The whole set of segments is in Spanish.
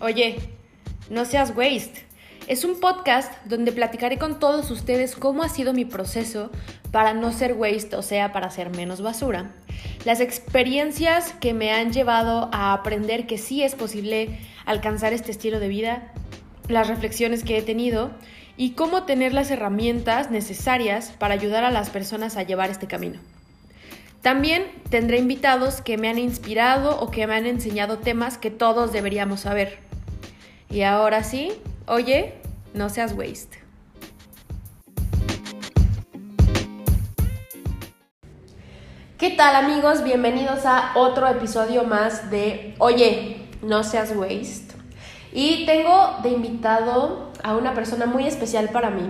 Oye, no seas waste. Es un podcast donde platicaré con todos ustedes cómo ha sido mi proceso para no ser waste, o sea, para ser menos basura. Las experiencias que me han llevado a aprender que sí es posible alcanzar este estilo de vida, las reflexiones que he tenido y cómo tener las herramientas necesarias para ayudar a las personas a llevar este camino. También tendré invitados que me han inspirado o que me han enseñado temas que todos deberíamos saber. Y ahora sí, oye, no seas waste. ¿Qué tal amigos? Bienvenidos a otro episodio más de Oye, no seas waste. Y tengo de invitado a una persona muy especial para mí.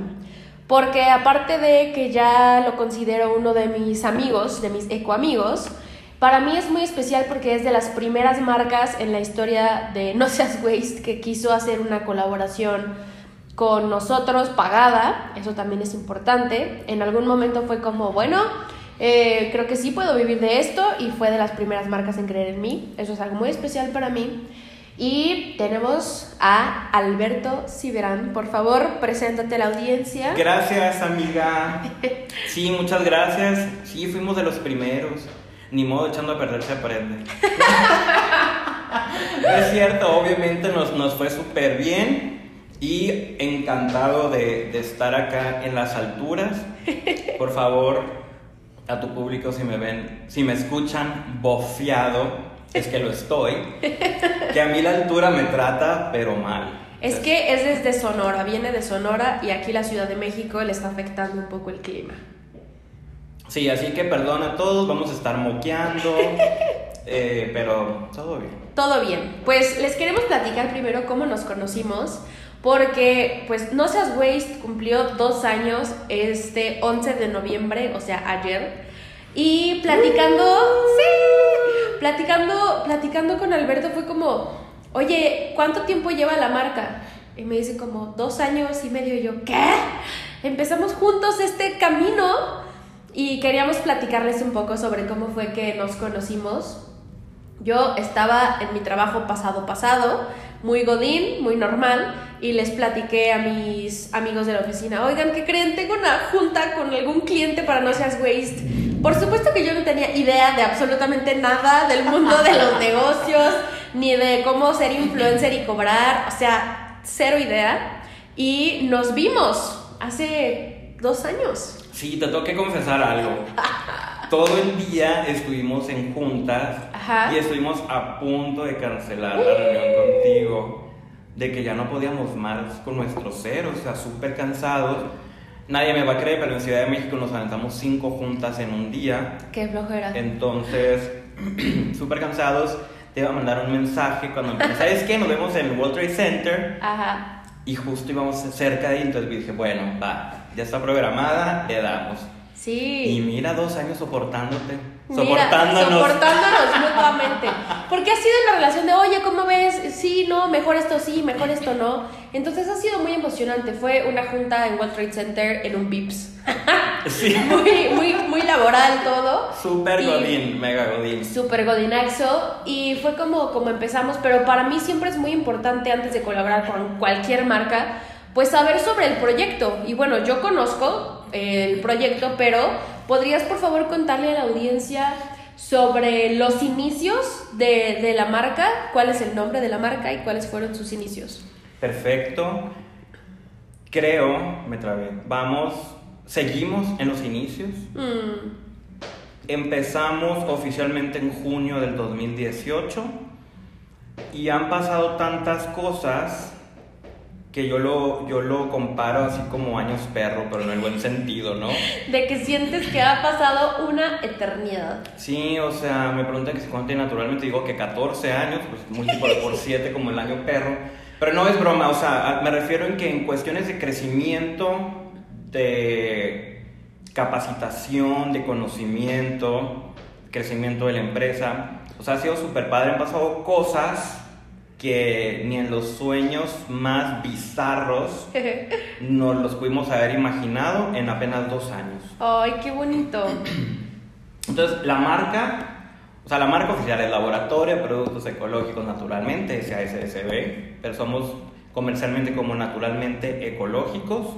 Porque aparte de que ya lo considero uno de mis amigos, de mis ecoamigos, para mí es muy especial porque es de las primeras marcas en la historia de No Seas Waste que quiso hacer una colaboración con nosotros pagada, eso también es importante. En algún momento fue como, bueno, eh, creo que sí puedo vivir de esto y fue de las primeras marcas en creer en mí, eso es algo muy especial para mí. Y tenemos a Alberto Ciberán. Por favor, preséntate a la audiencia. Gracias, amiga. Sí, muchas gracias. Sí, fuimos de los primeros. Ni modo, echando a perder se aprende. es cierto, obviamente nos, nos fue súper bien. Y encantado de, de estar acá en las alturas. Por favor, a tu público, si me ven, si me escuchan bofeado es que lo estoy, que a mí la altura me trata, pero mal. Es que es desde Sonora, viene de Sonora y aquí la Ciudad de México le está afectando un poco el clima. Sí, así que perdona a todos, vamos a estar moqueando, eh, pero todo bien. Todo bien. Pues les queremos platicar primero cómo nos conocimos, porque pues No Seas Waste cumplió dos años este 11 de noviembre, o sea, ayer. Y platicando, sí, platicando, platicando con Alberto fue como, oye, ¿cuánto tiempo lleva la marca? Y me dice como dos años y medio. Y yo, ¿qué? Empezamos juntos este camino y queríamos platicarles un poco sobre cómo fue que nos conocimos. Yo estaba en mi trabajo pasado pasado, muy godín, muy normal, y les platiqué a mis amigos de la oficina, oigan, ¿qué creen? Tengo una junta con algún cliente para no seas waste. Por supuesto que yo no tenía idea de absolutamente nada del mundo de los negocios, ni de cómo ser influencer y cobrar, o sea, cero idea. Y nos vimos hace dos años. Sí, te tengo que confesar algo. Todo el día estuvimos en juntas Ajá. y estuvimos a punto de cancelar la reunión contigo, de que ya no podíamos más con nuestro ser, o sea, súper cansados. Nadie me va a creer, pero en Ciudad de México nos aventamos cinco juntas en un día. Qué flojera. Entonces, súper cansados, te iba a mandar un mensaje cuando. ¿Sabes qué? Nos vemos en el World Trade Center Ajá. y justo íbamos cerca de ahí, entonces dije, bueno, va, ya está programada, le damos. Sí. Y mira, dos años soportándote, Mira, soportándonos. soportándonos mutuamente. Porque ha sido una relación de, oye, ¿cómo ves? Sí, no, mejor esto sí, mejor esto no. Entonces ha sido muy emocionante. Fue una junta en World Trade Center en un Vips. Sí, muy, muy, muy laboral todo. súper godín, mega godín. Súper godinaxo. Y fue como, como empezamos. Pero para mí siempre es muy importante, antes de colaborar con cualquier marca, pues saber sobre el proyecto. Y bueno, yo conozco el proyecto, pero ¿podrías por favor contarle a la audiencia sobre los inicios de, de la marca? ¿Cuál es el nombre de la marca y cuáles fueron sus inicios? Perfecto. Creo, me trabé. Vamos, seguimos en los inicios. Mm, Empezamos oficialmente en junio del 2018 y han pasado tantas cosas que yo lo, yo lo comparo así como años perro, pero en el buen sentido, ¿no? de que sientes que ha pasado una eternidad. Sí, o sea, me preguntan que si cuánto tiene naturalmente, digo que 14 años, pues múltiplo por 7 como el año perro. Pero no es broma, o sea, me refiero en que en cuestiones de crecimiento, de capacitación, de conocimiento, crecimiento de la empresa, o sea, ha sido súper padre, han pasado cosas que ni en los sueños más bizarros nos los pudimos haber imaginado en apenas dos años. Ay, qué bonito. Entonces, la marca, o sea, la marca oficial es Laboratorio de Productos Ecológicos Naturalmente, SASSB, pero somos comercialmente como naturalmente ecológicos.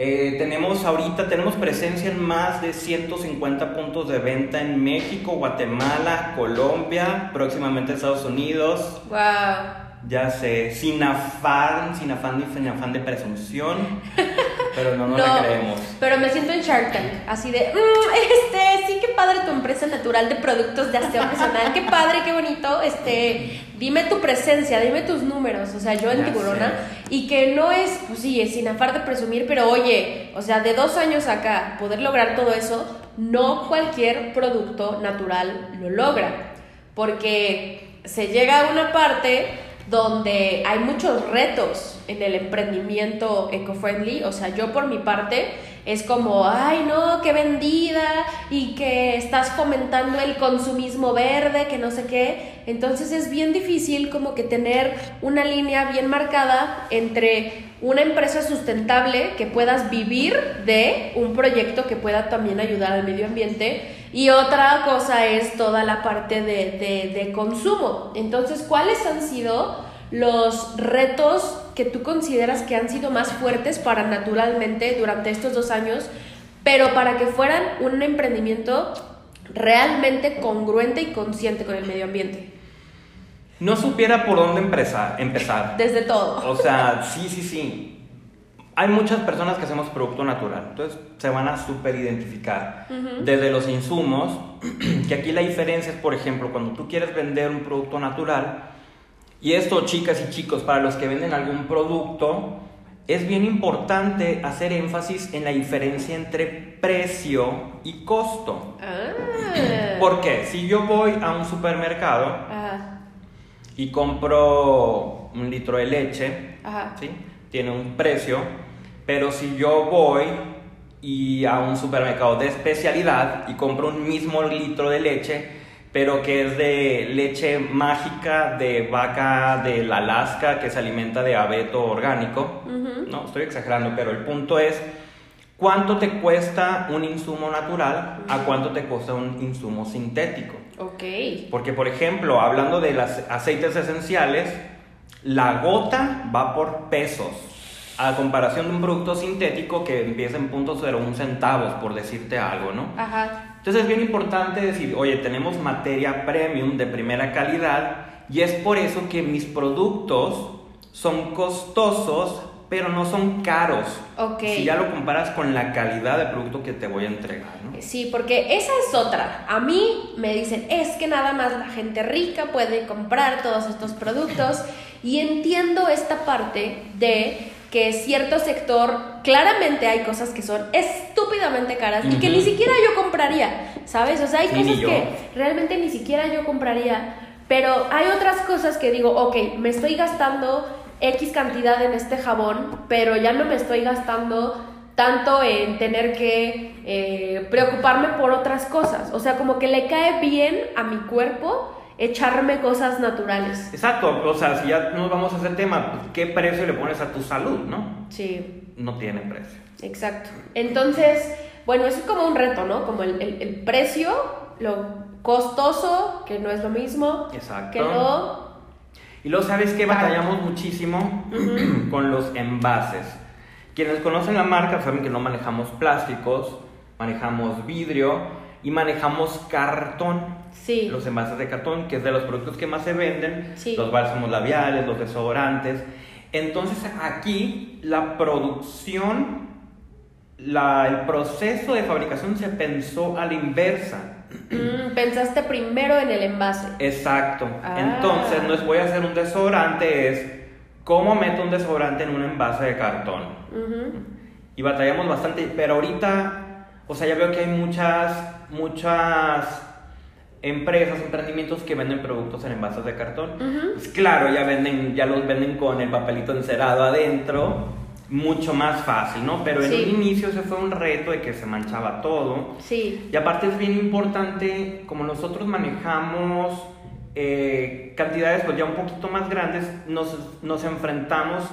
Eh, tenemos ahorita, tenemos presencia en más de 150 puntos de venta en México, Guatemala, Colombia, próximamente Estados Unidos. Wow. Ya sé, sin afán, sin afán, sin afán de presunción, pero no, no, la creemos. Pero me siento en Shark Tank, así de, mm, este, sí, qué padre tu empresa natural de productos de aseo personal, qué padre, qué bonito, este, dime tu presencia, dime tus números, o sea, yo en Tiburona, y que no es, pues sí, es sin afán de presumir, pero oye, o sea, de dos años acá, poder lograr todo eso, no cualquier producto natural lo logra, porque se llega a una parte donde hay muchos retos en el emprendimiento eco-friendly. O sea, yo por mi parte es como, ay no, qué vendida y que estás fomentando el consumismo verde, que no sé qué. Entonces es bien difícil como que tener una línea bien marcada entre una empresa sustentable que puedas vivir de un proyecto que pueda también ayudar al medio ambiente y otra cosa es toda la parte de, de, consumo. Entonces, ¿cuáles han sido los retos que tú consideras que han sido más fuertes para naturalmente durante estos dos años, pero para que fueran un emprendimiento realmente congruente y consciente con el medio ambiente? No supiera por dónde empezar. empezar. Desde todo. O sea, sí, sí, sí hay muchas personas que hacemos producto natural, entonces se van a super identificar. Desde los insumos, que aquí la diferencia es, por ejemplo, cuando tú quieres vender un producto natural, y esto, chicas y chicos, para los que venden algún producto, es bien importante hacer énfasis en la diferencia entre precio y costo. Ah. Porque si yo voy a un supermercado y compro un litro de leche, ¿sí? tiene un precio, pero si yo voy y a un supermercado de especialidad y compro un mismo litro de leche, pero que es de leche mágica de vaca del Alaska que se alimenta de abeto orgánico, no, estoy exagerando, pero el punto es cuánto te cuesta un insumo natural a cuánto te cuesta un insumo sintético. Ok. Porque, por ejemplo, hablando de los aceites esenciales, la gota va por pesos a comparación de un producto sintético que empieza en un centavos, por decirte algo, ¿no? Ajá. Entonces es bien importante decir, oye, tenemos materia premium de primera calidad y es por eso que mis productos son costosos, pero no son caros. Ok. Si ya lo comparas con la calidad de producto que te voy a entregar, ¿no? Sí, porque esa es otra. A mí me dicen, es que nada más la gente rica puede comprar todos estos productos y entiendo esta parte de que cierto sector, claramente hay cosas que son estúpidamente caras y que ni siquiera yo compraría, ¿sabes? O sea, hay cosas que realmente ni siquiera yo compraría, pero hay otras cosas que digo, ok, me estoy gastando X cantidad en este jabón, pero ya no me estoy gastando tanto en tener que eh, preocuparme por otras cosas. O sea, como que le cae bien a mi cuerpo echarme cosas naturales. Exacto, o sea, si ya nos vamos a ese tema, pues, ¿qué precio le pones a tu salud, no? Sí. No tiene precio. Exacto. Entonces, bueno, eso es como un reto, ¿no? Como el, el, precio, lo costoso, que no es lo mismo. Exacto. Que lo... Y luego, ¿sabes que Batallamos muchísimo con los envases. Quienes conocen la marca saben que no manejamos plásticos, manejamos vidrio y manejamos cartón. Sí. Los envases de cartón, que es de los productos que más se venden, sí. los bálsamos labiales, los desodorantes. Entonces aquí la producción, la, el proceso de fabricación se pensó a la inversa. Mm, pensaste primero en el envase. Exacto. Ah. Entonces no es voy a hacer un desodorante, es cómo meto un desodorante en un envase de cartón. Y batallamos bastante, pero ahorita, o sea, ya veo que hay muchas, muchas empresas, emprendimientos que venden productos en envases de cartón. Pues claro, ya venden, ya los venden con el papelito encerado adentro, mucho más fácil, ¿no? Pero en un inicio se fue un reto de que se manchaba todo. Sí. Y aparte es bien importante, como nosotros manejamos eh, cantidades pues ya un poquito más grandes, nos, nos enfrentamos,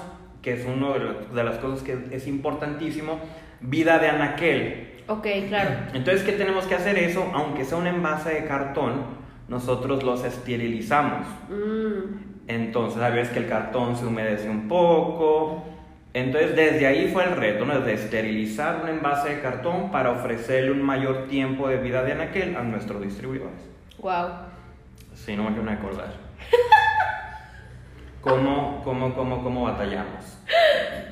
que es una de, de las cosas que es importantísimo, vida de anaquel. Ok, claro. Entonces, ¿qué tenemos que hacer eso? Aunque sea un envase de cartón, nosotros los esterilizamos. Mm, Entonces, a veces que el cartón se humedece un poco. Entonces, desde ahí fue el reto, ¿no? De esterilizar un envase de cartón para ofrecerle un mayor tiempo de vida de anaquel a nuestros distribuidores. wow. Sí, no me quiero acordar. ¿Cómo, cómo, cómo, cómo batallamos?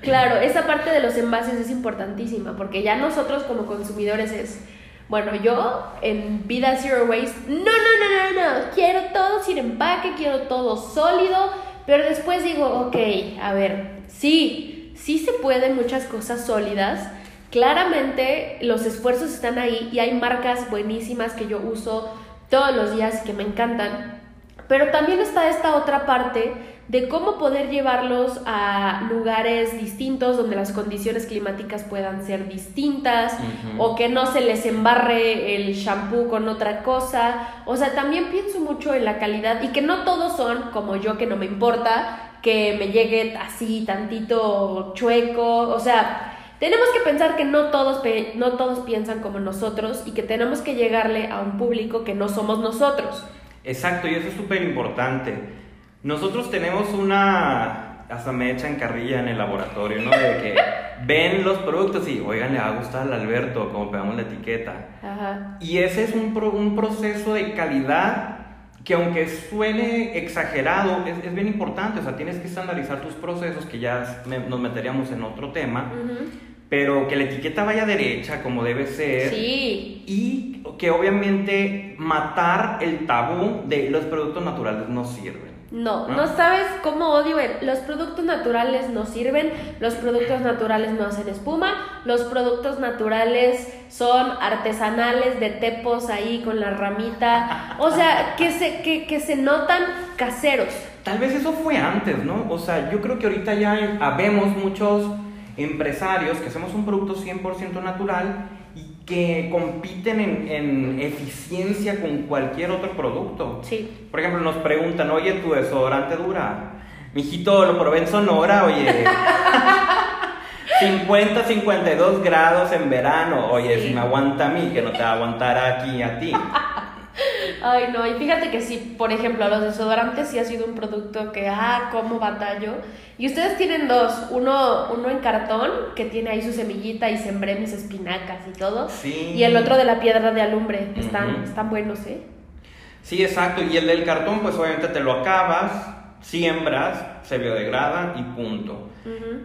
Claro, esa parte de los envases es importantísima porque ya nosotros como consumidores es, bueno, yo en Vida Zero Waste, no, no, no, no, no, quiero todo sin empaque, quiero todo sólido, pero después digo, ok, a ver, sí, sí se pueden muchas cosas sólidas. Claramente los esfuerzos están ahí y hay marcas buenísimas que yo uso todos los días que me encantan. Pero también está esta otra parte de cómo poder llevarlos a lugares distintos donde las condiciones climáticas puedan ser distintas o que no se les embarre el shampoo con otra cosa. O sea, también pienso mucho en la calidad y que no todos son como yo que no me importa que me llegue así tantito chueco, o sea, tenemos que pensar que no todos, pe- no todos piensan como nosotros y que tenemos que llegarle a un público que no somos nosotros. Exacto, y eso es súper importante. Nosotros tenemos una, hasta me echan carrilla en el laboratorio, ¿no? De que ven los productos y, oigan, le va a gustar al Alberto, como pegamos la etiqueta. Ajá. Y ese es un, pro- un proceso de calidad que aunque suene exagerado, es, es bien importante. O sea, tienes que estandarizar tus procesos, que ya me- nos meteríamos en otro tema, Ujú. pero que la etiqueta vaya derecha como debe ser. Sí, Y que obviamente matar el tabú de los productos naturales no sirven. No, ¿No? no sabes cómo odio el, los productos naturales no sirven, los productos naturales no hacen espuma, los productos naturales son artesanales de tepos ahí con la ramita, o sea, que se, que, que se notan caseros. Tal vez eso fue antes, ¿no? O sea, yo creo que ahorita ya habemos muchos empresarios que hacemos un producto 100% natural que compiten en, en eficiencia con cualquier otro producto. Sí. Por ejemplo, nos preguntan, oye, ¿tu desodorante dura? Mijito, lo probé en Sonora, oye. 50, 52 grados en verano. Oye, Sí. si me aguanta a mí, que no te va a aguantar aquí a ti. Ay, no, y fíjate que sí, por ejemplo, los desodorantes sí ha sido un producto que, ah, cómo batallo. Y ustedes tienen dos, uno, uno en cartón, que tiene ahí su semillita y sembré mis espinacas y todo. Sí. Y el otro de la piedra de alumbre, están, están buenos, ¿eh? Sí, exacto. Y el del cartón, pues obviamente te lo acabas, siembras, se biodegrada y punto.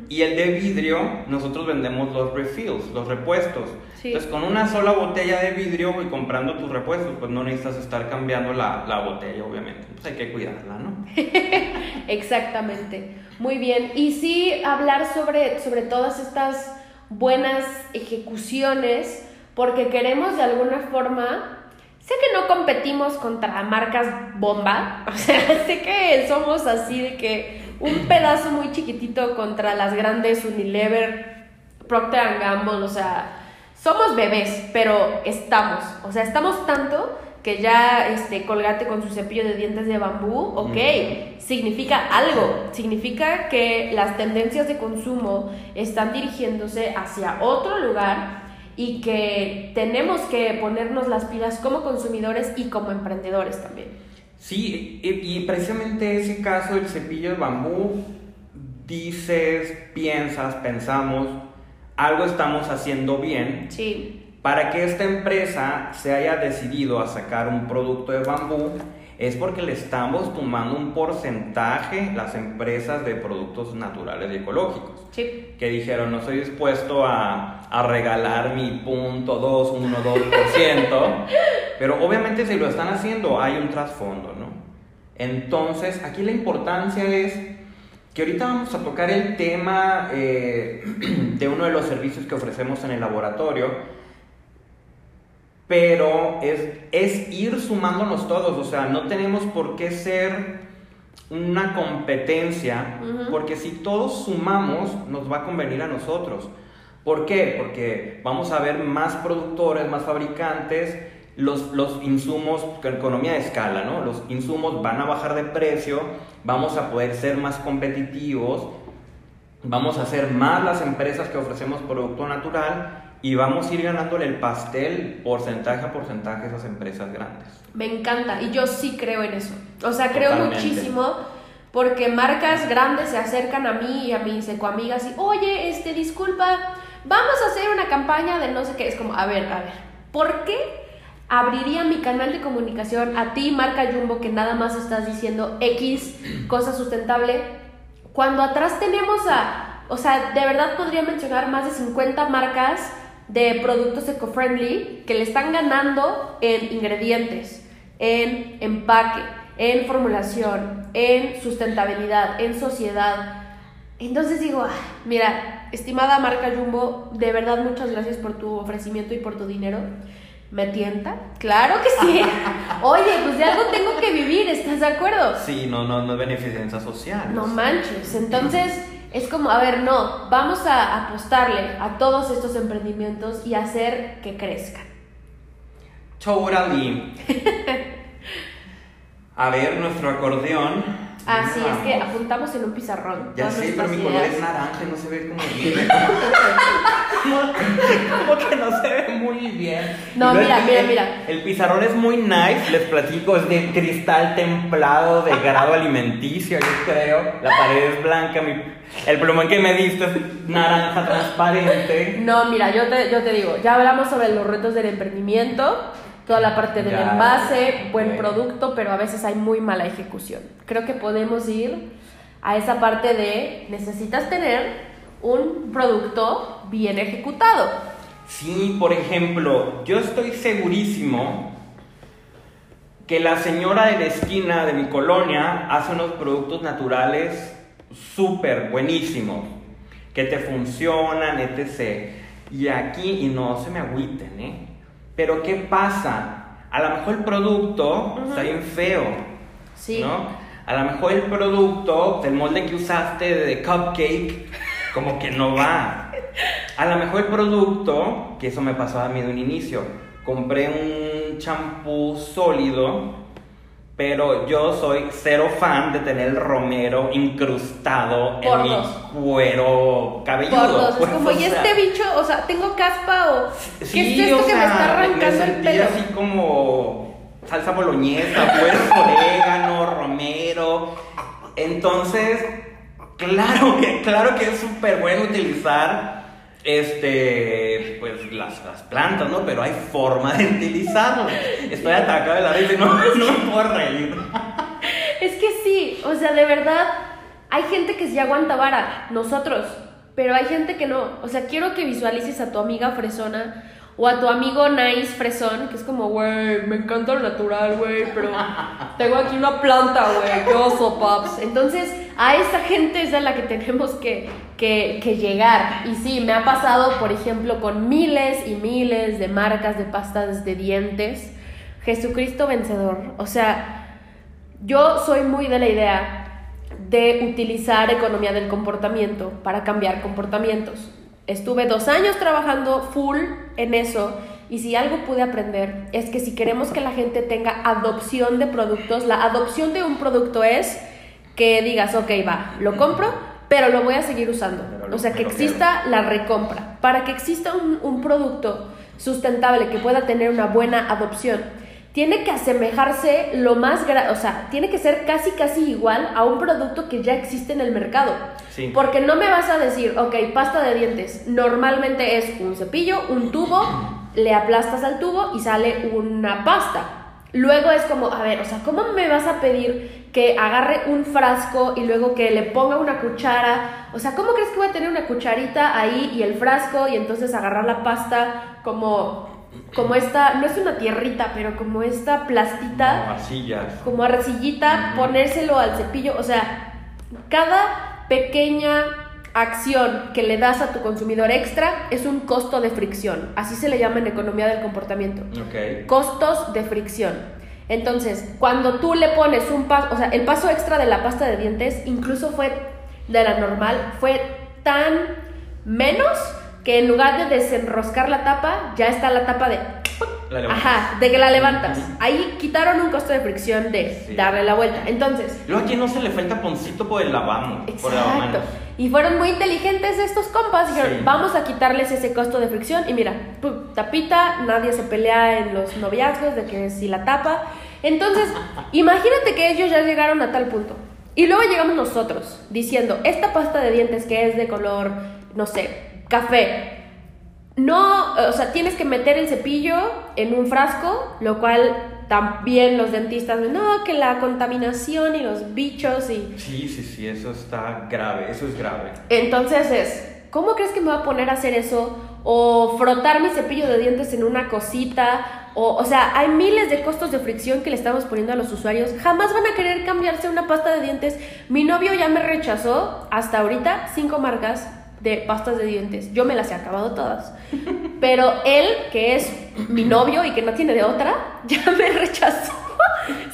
Y el de vidrio, nosotros vendemos los refills, los repuestos. Sí. Entonces, con una sola botella de vidrio y comprando tus repuestos, pues no necesitas estar cambiando la, la botella, obviamente. Pues hay que cuidarla, ¿no? Exactamente. Muy bien. Y sí hablar sobre, sobre todas estas buenas ejecuciones, porque queremos de alguna forma. Sé que no competimos contra marcas bomba, o sea, sé que somos así de que un pedazo muy chiquitito contra las grandes Unilever, Procter Gamble, o sea, somos bebés, pero estamos, o sea, estamos tanto que ya este Colgate con su cepillo de dientes de bambú, ok, significa algo, significa que las tendencias de consumo están dirigiéndose hacia otro lugar y que tenemos que ponernos las pilas como consumidores y como emprendedores también. Sí, y, precisamente ese caso del cepillo de bambú, dices, piensas, pensamos, algo estamos haciendo bien Sí, para que esta empresa se haya decidido a sacar un producto de bambú es porque le estamos tomando un porcentaje las empresas de productos naturales y ecológicos. Sí, que dijeron no estoy dispuesto a, a regalar mi punto 2, 1, 2%, pero obviamente si lo están haciendo hay un trasfondo, ¿no? Entonces aquí la importancia es que ahorita vamos a tocar el tema eh, de uno de los servicios que ofrecemos en el laboratorio, pero es, es ir sumándonos todos, o sea, no tenemos por qué ser una competencia, porque si todos sumamos, nos va a convenir a nosotros. ¿Por qué? Porque vamos a ver más productores, más fabricantes, los, los insumos, con economía de escala, ¿no? Los insumos van a bajar de precio, vamos a poder ser más competitivos, vamos a ser más las empresas que ofrecemos producto natural y vamos a ir ganándole el pastel porcentaje a porcentaje a esas empresas grandes. Me encanta y yo sí creo en eso. O sea, creo Totalmente. muchísimo porque marcas grandes se acercan a mí y a mis ecoamigas y, oye, este, disculpa, vamos a hacer una campaña de no sé qué. Es como, a ver, a ver, ¿por qué abriría mi canal de comunicación a ti, marca Jumbo, que nada más estás diciendo X, cosa sustentable, cuando atrás tenemos a, o sea, de verdad podría mencionar más de 50 marcas de productos eco-friendly que le están ganando en ingredientes, en empaque, en formulación, en sustentabilidad, en sociedad. Entonces digo, "Ay, mira, estimada marca Jumbo, de verdad muchas gracias por tu ofrecimiento y por tu dinero. ¿Me tienta? Claro que sí. Oye, pues de algo tengo que vivir, ¿estás de acuerdo? Sí, no, no, no es beneficencia social. No manches. Entonces, es como, a ver, no, vamos a apostarle a todos estos emprendimientos y hacer que crezcan. Totally. A ver, nuestro acordeón. Así ¿Dónde es que apuntamos en un pizarrón. Ya sé, pero mi color es naranja y no se ve como bien. como que no se ve muy bien. No, mira, mira, el- mira. El pizarrón es muy nice, les platico, es de cristal templado, de grado alimenticio, yo creo. La pared es blanca, mi- el plumón que me diste es naranja transparente. No, mira, yo te, yo te digo, ya hablamos sobre los retos del emprendimiento, toda la parte del Ya, envase, buen producto, pero a veces hay muy mala ejecución. Creo que podemos ir a esa parte de necesitas tener un producto bien ejecutado. Sí, por ejemplo, yo estoy segurísimo que la señora de la esquina de mi colonia hace unos productos naturales súper buenísimos, que te funcionan, etc. Y aquí, y no se me agüiten, ¿eh? Pero ¿qué pasa? A lo mejor el producto está bien feo, Sí. ¿no? A lo mejor el producto, el molde que usaste de cupcake, como que no va. A lo mejor el producto, que eso me pasó a mí de un inicio, compré un champú sólido, pero yo soy cero fan de tener el romero incrustado Por en mi dos. cuero cabelludo. Por dos, es pues, como, o ¿y sea, este bicho? O sea, ¿tengo caspa o qué Sí, es esto que me sea, está arrancando me el pelo? así como salsa boloñesa, pues orégano, romero. Entonces, claro que, claro que es súper bueno utilizar este pues las, las plantas, ¿no? Pero hay forma de utilizarlas. Estoy atacado de la risa no, no me puedo reír. Es que sí, o sea, de verdad, hay gente que sí aguanta vara, nosotros, pero hay gente que no. O sea, quiero que visualices a tu amiga fresona o a tu amigo nice fresón, que es como, güey, me encanta lo natural, güey, pero tengo aquí una planta, güey, qué oso, paps. Entonces, a esa gente es a la que tenemos que, que, llegar. Y sí, me ha pasado, por ejemplo, con miles y miles de marcas de pastas de dientes. Jesucristo vencedor. O sea, yo soy muy de la idea de utilizar economía del comportamiento para cambiar comportamientos. Estuve dos años trabajando full en eso y si algo pude aprender es que si queremos que la gente tenga adopción de productos, la adopción de un producto es que digas, ok, va, lo compro, pero lo voy a seguir usando. Lo- O sea, que exista la recompra. Para que exista un, un producto sustentable que pueda tener una buena adopción, tiene que asemejarse lo más, o sea, tiene que ser casi casi igual a un producto que ya existe en el mercado. Sí. Porque no me vas a decir, ok, pasta de dientes, normalmente es un cepillo, un tubo, le aplastas al tubo y sale una pasta. Luego es como, a ver, o sea, ¿cómo me vas a pedir que agarre un frasco y luego que le ponga una cuchara? O sea, ¿cómo crees que voy a tener una cucharita ahí y el frasco y entonces agarrar la pasta como, como esta, no es una tierrita, pero como esta plastita? Como arcillas. como arcillita, ponérselo al cepillo, o sea, cada pequeña acción que le das a tu consumidor extra es un costo de fricción, así se le llama en economía del comportamiento. Ok. Costos de fricción. Entonces, cuando tú le pones un paso, o sea, el paso extra de la pasta de dientes incluso fue de la normal, fue tan menos que en lugar de desenroscar la tapa, ya está la tapa de La levantas. Ajá, de que la levantas. Ahí quitaron un costo de fricción de Sí. darle la vuelta. Entonces, Luego aquí no se le fue el taponcito por el lavamo. Por el exacto. lavamanos. Y fueron muy inteligentes estos compas. Dijeron, Sí. vamos a quitarles ese costo de fricción. Y mira, pum, tapita, nadie se pelea en los noviazgos de que si la tapa. Entonces, imagínate que ellos ya llegaron a tal punto. Y luego llegamos nosotros diciendo, esta pasta de dientes que es de color, no sé, café, no, o sea, tienes que meter el cepillo en un frasco, lo cual también los dentistas, no, que la contaminación y los bichos y... Sí, sí, sí, eso está grave, eso es grave. Entonces es, ¿cómo crees que me voy a poner a hacer eso? O frotar mi cepillo de dientes en una cosita. O, o sea, hay miles de costos de fricción que le estamos poniendo a los usuarios. Jamás van a querer cambiarse una pasta de dientes. Mi novio ya me rechazó hasta ahorita cinco marcas de pastas de dientes. Yo me las he acabado todas. Pero él, que es mi novio y que no tiene de otra, ya me rechazó.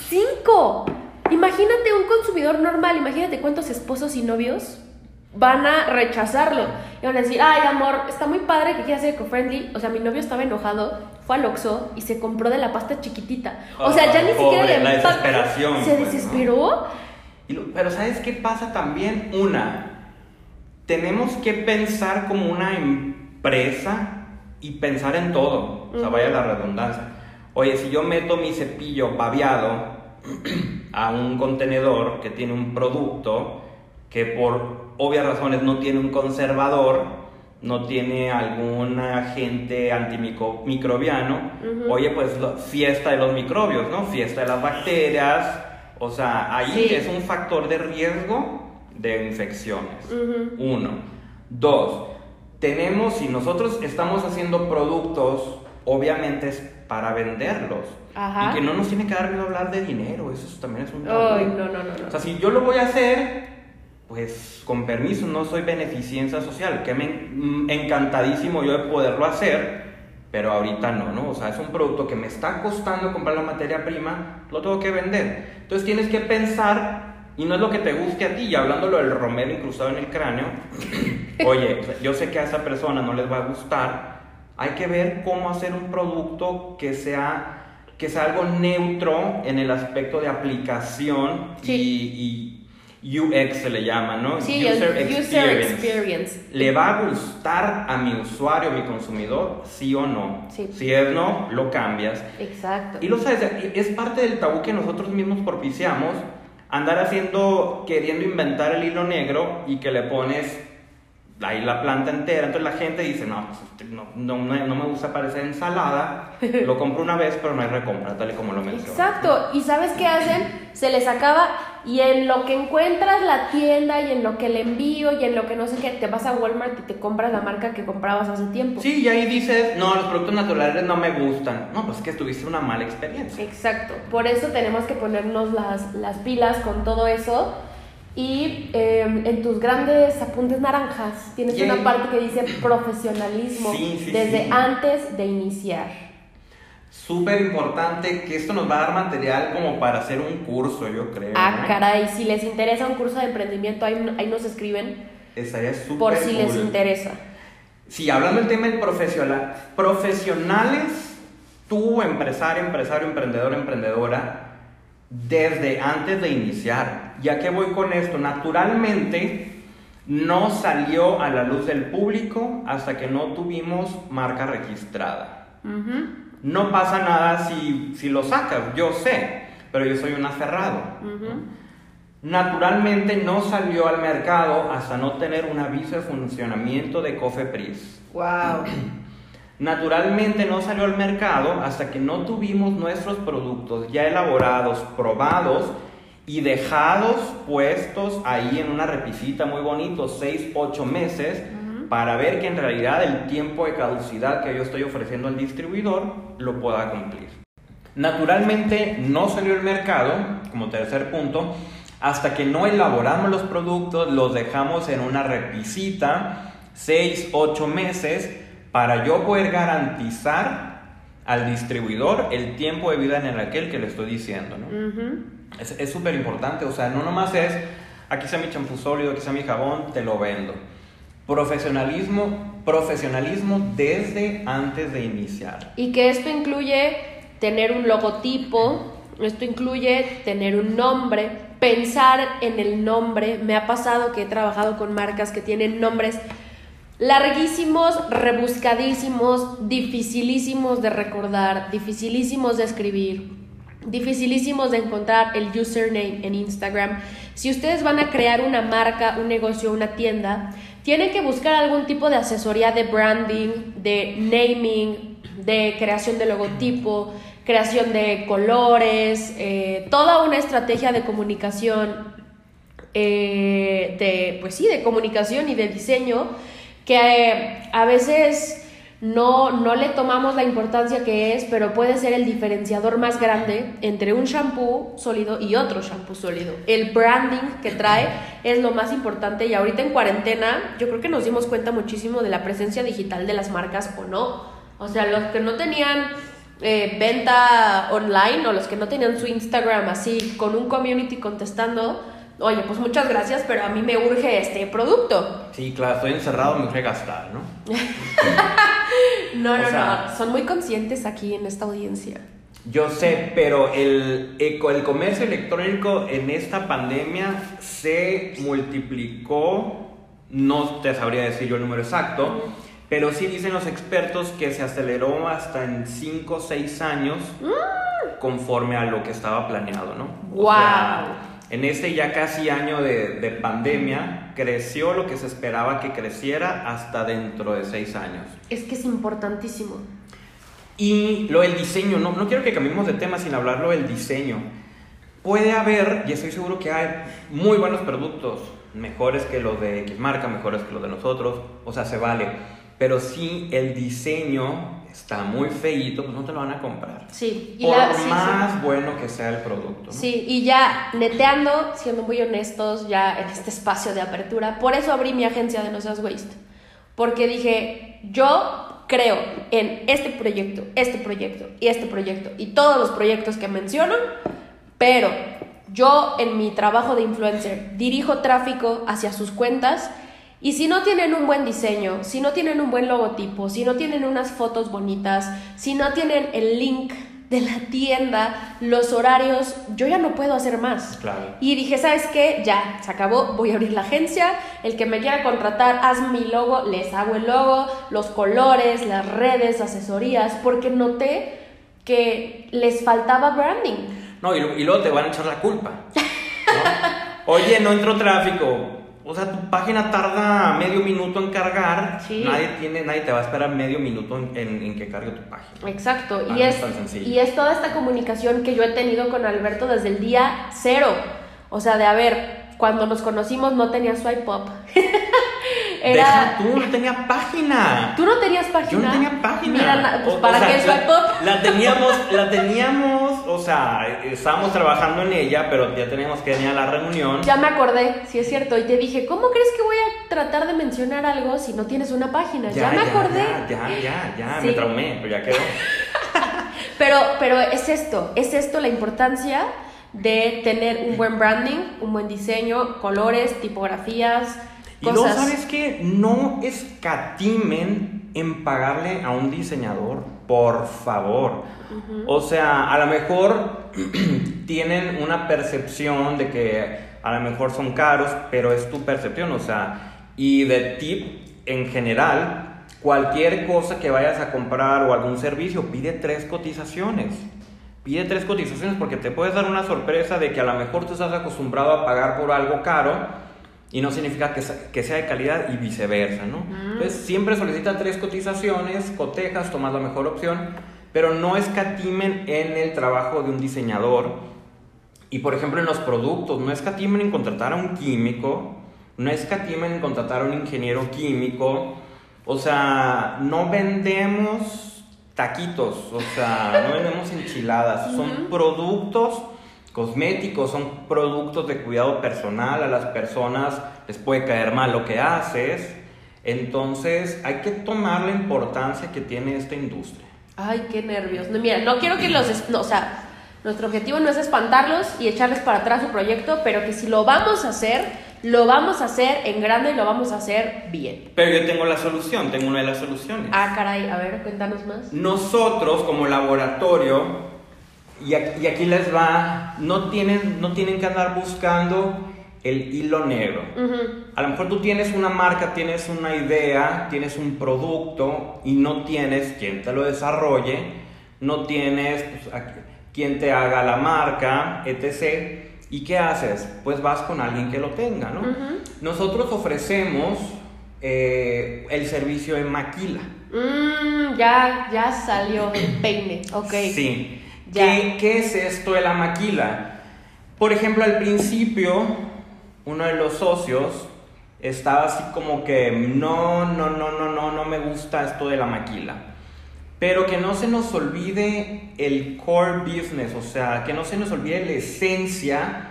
Cinco. Imagínate un consumidor normal, imagínate cuántos esposos y novios van a rechazarlo. Y van a decir, ay amor, está muy padre que quieras ser eco-friendly. O sea, mi novio estaba enojado, fue al Oxxo y se compró de la pasta chiquitita. O sea, ya ni siquiera el la desesperación, Se pues, desesperó. Pero ¿sabes qué pasa también? Una, tenemos que pensar como una empresa y pensar en todo. O sea, vaya la redundancia. Oye, si yo meto mi cepillo babeado a un contenedor que tiene un producto que por obvias razones no tiene un conservador, no tiene algún agente antimicrobiano, oye, pues lo- fiesta de los microbios, ¿no? Fiesta de las bacterias, o sea, ahí Sí. es un factor de riesgo de infecciones. Uno. Dos, tenemos, si nosotros estamos haciendo productos, obviamente es para venderlos. Ajá. Y que no nos tiene que dar miedo hablar de dinero, eso también es un tabú. Ay, no, no, no, no. O sea, si yo lo voy a hacer, pues con permiso, no soy beneficencia social, que me mm, encantadísimo yo de poderlo hacer, pero ahorita no, ¿no? O sea, es un producto que me está costando comprar la materia prima, lo tengo que vender. Entonces tienes que pensar, y no es lo que te guste a ti, y hablándolo del romero incrustado en el cráneo, oye, yo sé que a esa persona no les va a gustar, hay que ver cómo hacer un producto que sea que sea algo neutro en el aspecto de aplicación Sí. y, y UX se le llama, ¿no? Sí, el user experience. ¿Le va a gustar a mi usuario, mi consumidor? Sí o no. Sí. Si es no, lo cambias. Exacto. Y lo sabes, es parte del tabú que nosotros mismos propiciamos, andar haciendo, queriendo inventar el hilo negro y que le pones ahí la planta entera. Entonces la gente dice, no, pues, este, no, no, no me gusta parecer ensalada, lo compro una vez, pero no hay recompra, tal y como lo mencioné. Exacto, y ¿sabes qué hacen? Se les acaba y en lo que encuentras la tienda y en lo que el envío y en lo que no sé qué, te vas a Walmart y te compras la marca que comprabas hace tiempo. Sí, y ahí dices, no, los productos naturales no me gustan. No, pues es que tuviste una mala experiencia. Exacto, por eso tenemos que ponernos las, las pilas con todo eso. Y eh, en tus grandes apuntes naranjas tienes una parte que dice profesionalismo Sí, sí, desde sí. antes de iniciar. Súper importante que esto nos va a dar material como para hacer un curso, yo creo. Ah, ¿no? caray, si les interesa un curso de emprendimiento, ahí, ahí nos escriben Estaría súper por si les cool. interesa. Sí, hablando del tema del profesional, profesionales, tú, empresario, empresario, emprendedor, emprendedora, desde antes de iniciar. ¿Ya que voy con esto? Naturalmente, no salió a la luz del público hasta que no tuvimos marca registrada. Ujú, No pasa nada si, si lo sacas, yo sé, pero yo soy un aferrado. Naturalmente no salió al mercado hasta no tener un aviso de funcionamiento de Cofepris. Wow. Naturalmente no salió al mercado hasta que no tuvimos nuestros productos ya elaborados, probados y dejados puestos ahí en una repisita muy bonito, 6, 8 meses, para ver que en realidad el tiempo de caducidad que yo estoy ofreciendo al distribuidor lo pueda cumplir. Naturalmente no salió al mercado, como tercer punto, hasta que no elaboramos los productos, los dejamos en una repisita, 6, 8 meses, para yo poder garantizar al distribuidor el tiempo de vida en el aquel que le estoy diciendo. ¿no? Ujú. Es súper importante, o sea, no nomás es, aquí está mi champú sólido, aquí está mi jabón, te lo vendo. Profesionalismo, profesionalismo desde antes de iniciar. Y que esto incluye tener un logotipo, esto incluye tener un nombre, pensar en el nombre. Me ha pasado que he trabajado con marcas que tienen nombres larguísimos, rebuscadísimos, dificilísimos de recordar, dificilísimos de escribir, dificilísimos de encontrar el username en Instagram. Si ustedes van a crear una marca, un negocio, una tienda, tienen que buscar algún tipo de asesoría de branding, de naming, de creación de logotipo, creación de colores, eh, toda una estrategia de comunicación, eh, de, pues sí, de comunicación y de diseño que eh, a veces no, no le tomamos la importancia que es, pero puede ser el diferenciador más grande entre un shampoo sólido y otro shampoo sólido. El branding que trae es lo más importante y ahorita en cuarentena yo creo que nos dimos cuenta muchísimo de la presencia digital de las marcas o no. O sea, los que no tenían eh, venta online o los que no tenían su Instagram así con un community contestando, oye, pues muchas gracias, pero a mí me urge este producto. Sí, claro, estoy encerrado, me urge gastar, ¿no? no, no, no, son muy conscientes aquí en esta audiencia. Yo sé, pero el, el comercio electrónico en esta pandemia se multiplicó, no te sabría decir yo el número exacto, pero sí dicen los expertos que se aceleró hasta en 5 o 6 años mm. conforme a lo que estaba planeado, ¿no? ¡Wow! En este ya casi año de, pandemia, creció lo que se esperaba que creciera hasta dentro de seis años. Es que es importantísimo. Y lo del diseño, no, no quiero que cambiemos de tema sin hablarlo del diseño. Puede haber, y estoy seguro que hay, muy buenos productos, mejores que los de X marca, mejores que los de nosotros, o sea, se vale. Pero sí, el diseño está muy feíto, pues no te lo van a comprar. Sí. Y Por más bueno que sea el producto. Sí, y ya neteando, siendo muy honestos, ya en este espacio de apertura, por eso abrí mi agencia de No Seas Waste. Porque dije, yo creo en este proyecto, este proyecto y este proyecto y todos los proyectos que menciono, pero yo en mi trabajo de influencer dirijo tráfico hacia sus cuentas y si no tienen un buen diseño, si no tienen un buen logotipo, si no tienen unas fotos bonitas, si no tienen el link de la tienda, los horarios, yo ya no puedo hacer más. Claro. Y dije, ¿sabes qué? Ya, se acabó, voy a abrir la agencia, el que me quiera contratar, haz mi logo, les hago el logo, los colores, las redes, asesorías, porque noté que les faltaba branding. No, y, y luego te van a echar la culpa. Oye, no entró tráfico o sea, tu página tarda medio minuto en cargar. Nadie, tiene, nadie te va a esperar medio minuto en, en, que cargue tu página. Exacto. Ah, y, es, y es toda esta comunicación que yo he tenido con Alberto desde el día cero. O sea, de a ver, cuando nos conocimos no tenía swipe up. Era... tú, no tenía página. ¿Tú no tenías página? Yo no tenía página. Mira, pues, ¿para qué swipe up? La teníamos, la teníamos, o sea, estábamos trabajando en ella, pero ya teníamos que venir a la reunión. Ya me acordé, sí es cierto, y te dije, ¿cómo crees que voy a tratar de mencionar algo si no tienes una página? Ya, me acordé. Ya, ya, ya, ya, me traumé, pero ya quedó. pero, pero es esto, es esto la importancia de tener un buen branding, un buen diseño, colores, tipografías, y no, ¿sabes qué? No escatimen en pagarle a un diseñador, por favor. O sea, a lo mejor tienen una percepción de que a lo mejor son caros, pero es tu percepción, o sea, y de tip en general, cualquier cosa que vayas a comprar o algún servicio, pide tres cotizaciones. Pide tres cotizaciones porque te puedes dar una sorpresa de que a lo mejor tú estás acostumbrado a pagar por algo caro y no significa que sea, que sea de calidad y viceversa, ¿no? Entonces siempre solicita tres cotizaciones, cotejas, tomas la mejor opción, pero no escatimen en el trabajo de un diseñador. Y por ejemplo en los productos, no escatimen en contratar a un químico, no escatimen en contratar a un ingeniero químico, o sea, no vendemos taquitos, o sea, no vendemos enchiladas, son productos cosméticos, son productos de cuidado personal, a las personas les puede caer mal lo que haces, entonces hay que tomar la importancia que tiene esta industria. Ay, qué nervios. No, mira, no quiero que los, o sea, nuestro objetivo no es espantarlos y echarles para atrás su proyecto, pero que si lo vamos a hacer, lo vamos a hacer en grande y lo vamos a hacer bien. Pero yo tengo la solución, tengo una de las soluciones. Ah, caray, a ver, cuéntanos más. Nosotros como laboratorio, y aquí, y aquí les va, no tienen, no tienen que andar buscando el hilo negro. Ujú. A lo mejor tú tienes una marca, tienes una idea, tienes un producto y no tienes quien te lo desarrolle, no tienes pues, a- quien te haga la marca, etc. ¿Y qué haces? Pues vas con alguien que lo tenga, ¿no? Nosotros ofrecemos eh, el servicio en maquila. Mm, ya, ya salió el peine, ok. Sí. ¿Qué, qué es esto de la maquila? Por ejemplo, al principio, uno de los socios estaba así como que no, no, no, no, no, no me gusta esto de la maquila. Pero que no se nos olvide el core business, o sea, que no se nos olvide la esencia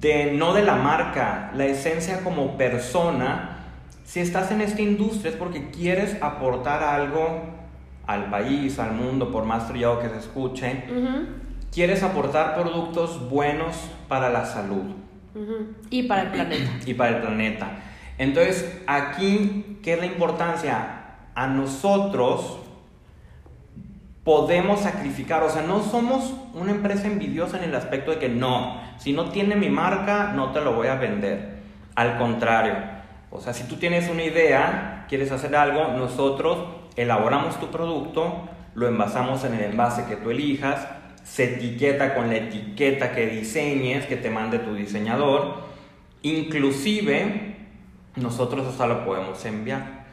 de no de la marca, la esencia como persona. Si estás en esta industria es porque quieres aportar algo al país, al mundo, por más trillado que se escuche. Quieres aportar productos buenos para la salud. Y para el planeta. y para el planeta. Entonces, aquí, ¿qué es la importancia? A nosotros podemos sacrificar, o sea, no somos una empresa envidiosa en el aspecto de que no, si no tiene mi marca, no te lo voy a vender. Al contrario, o sea, si tú tienes una idea, quieres hacer algo, nosotros elaboramos tu producto, lo envasamos en el envase que tú elijas, se etiqueta con la etiqueta que diseñes, que te mande tu diseñador, inclusive nosotros hasta lo podemos enviar.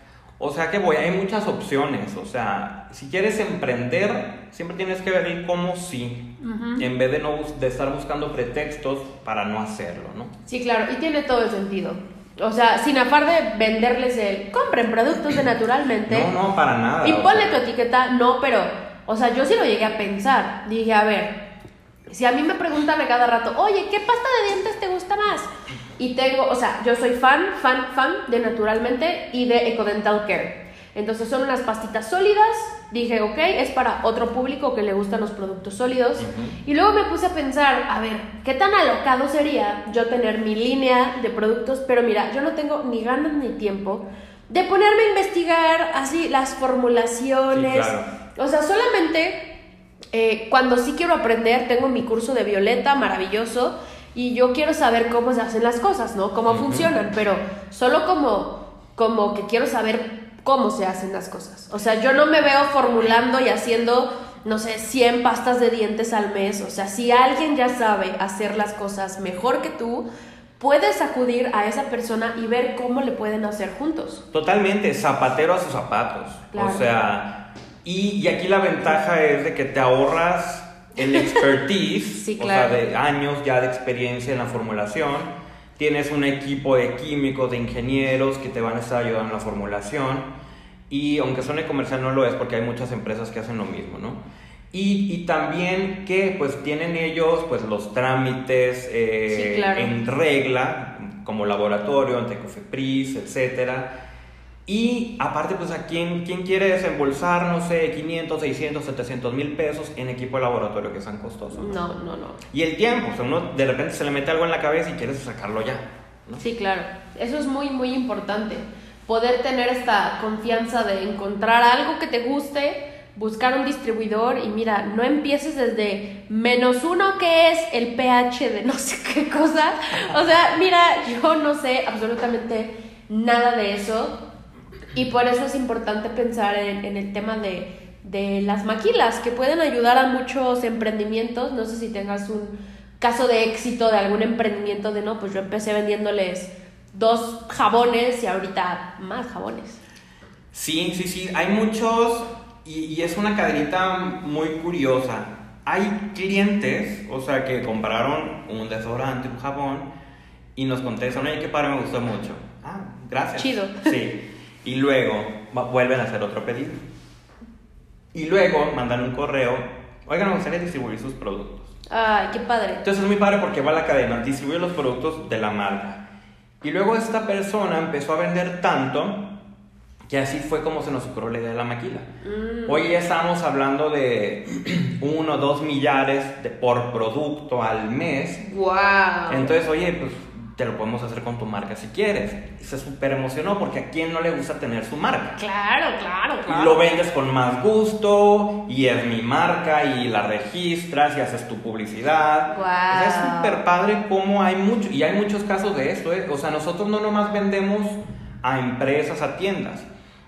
O sea que voy, hay muchas opciones. O sea, si quieres emprender, siempre tienes que ver el cómo sí, en vez de, no, de estar buscando pretextos para no hacerlo, ¿no? Sí, claro, y tiene todo el sentido. O sea, sin afán de venderles el compren productos de naturalmente. No, no, para nada. Y ponle sea. tu etiqueta, no, pero, o sea, yo sí lo llegué a pensar. Dije, a ver, si a mí me preguntan a cada rato, oye, ¿qué pasta de dientes te gusta más? Y tengo, o sea, yo soy fan, fan, fan de Naturalmente y de Ecodental Care. Entonces son unas pastitas sólidas. Dije, ok, es para otro público que le gustan los productos sólidos. Y luego me puse a pensar, a ver, ¿qué tan alocado sería yo tener mi línea de productos? Pero mira, yo no tengo ni ganas ni tiempo de ponerme a investigar así las formulaciones. Sí, claro. O sea, solamente eh, cuando sí quiero aprender, tengo mi curso de Violeta, maravilloso, y yo quiero saber cómo se hacen las cosas, ¿no? Cómo funcionan, pero solo como, como que quiero saber cómo se hacen las cosas. O sea, yo no me veo formulando y haciendo, no sé, 100 pastas de dientes al mes. O sea, si alguien ya sabe hacer las cosas mejor que tú, puedes acudir a esa persona y ver cómo le pueden hacer juntos. Totalmente, zapatero a sus zapatos. Claro. O sea, y, y aquí la ventaja es de que te ahorras el expertise, Sí, o sea, de años ya de experiencia en la formulación. Tienes un equipo de químicos, de ingenieros que te van a estar ayudando en la formulación. Y aunque suene comercial, no lo es porque hay muchas empresas que hacen lo mismo, ¿no? Y, y también que pues tienen ellos pues los trámites eh, Sí, claro. en regla, como laboratorio, ante Cofepris, etcétera. Y aparte, pues a quien, quien quiere desembolsar, no sé, 500, 600, 700 mil pesos en equipo de laboratorio que es tan costoso. No, no, no. Y el tiempo, o sea, uno de repente se le mete algo en la cabeza y quieres sacarlo ya. ¿no? Sí, claro. Eso es muy, muy importante. Poder tener esta confianza de encontrar algo que te guste, buscar un distribuidor y mira, no empieces desde menos uno que es el pH de no sé qué cosa. O sea, mira, yo no sé absolutamente nada de eso y por eso es importante pensar en, en el tema de, de las maquilas que pueden ayudar a muchos emprendimientos. No sé si tengas un caso de éxito de algún emprendimiento de no, pues yo empecé vendiéndoles dos jabones y ahorita más jabones. Sí, sí, sí, hay muchos y, y es una cadenita muy curiosa. Hay clientes, o sea, que compraron un desodorante, un jabón y nos contestan, oye, qué padre, me gustó mucho. Ah, gracias. Chido. Sí. Y luego vuelven a hacer otro pedido. Y luego mandan un correo, oigan, me gustaría distribuir sus productos. Ay, qué padre. Entonces es muy padre porque va a la cadena, distribuye los productos de la marca. Y luego esta persona empezó a vender tanto que así fue como se nos ocurrió la idea de la maquila. Mm. Hoy ya estamos hablando de uno o dos millares de, por producto al mes. Wow. Entonces, oye, pues te lo podemos hacer con tu marca si quieres. Y se súper emocionó porque a quién no le gusta tener su marca. Claro, claro, claro. Y lo vendes con más gusto y es mi marca y la registras y haces tu publicidad. Wow. O sea, es súper padre cómo hay mucho, y hay muchos casos de esto, ¿eh? O sea, nosotros no nomás vendemos a empresas, a tiendas.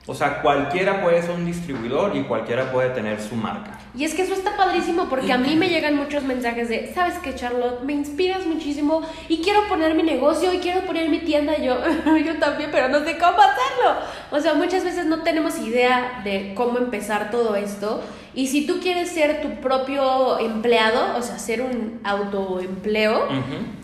O sea, cualquiera puede ser un distribuidor y cualquiera puede tener su marca. Y es que eso está padrísimo porque a mí me llegan muchos mensajes de, ¿sabes qué, Charlotte? Me inspiras muchísimo y quiero poner mi negocio y quiero poner mi tienda. Yo, yo también, pero no sé cómo hacerlo. O sea, muchas veces no tenemos idea de cómo empezar todo esto. Y si tú quieres ser tu propio empleado, o sea, ser un autoempleo,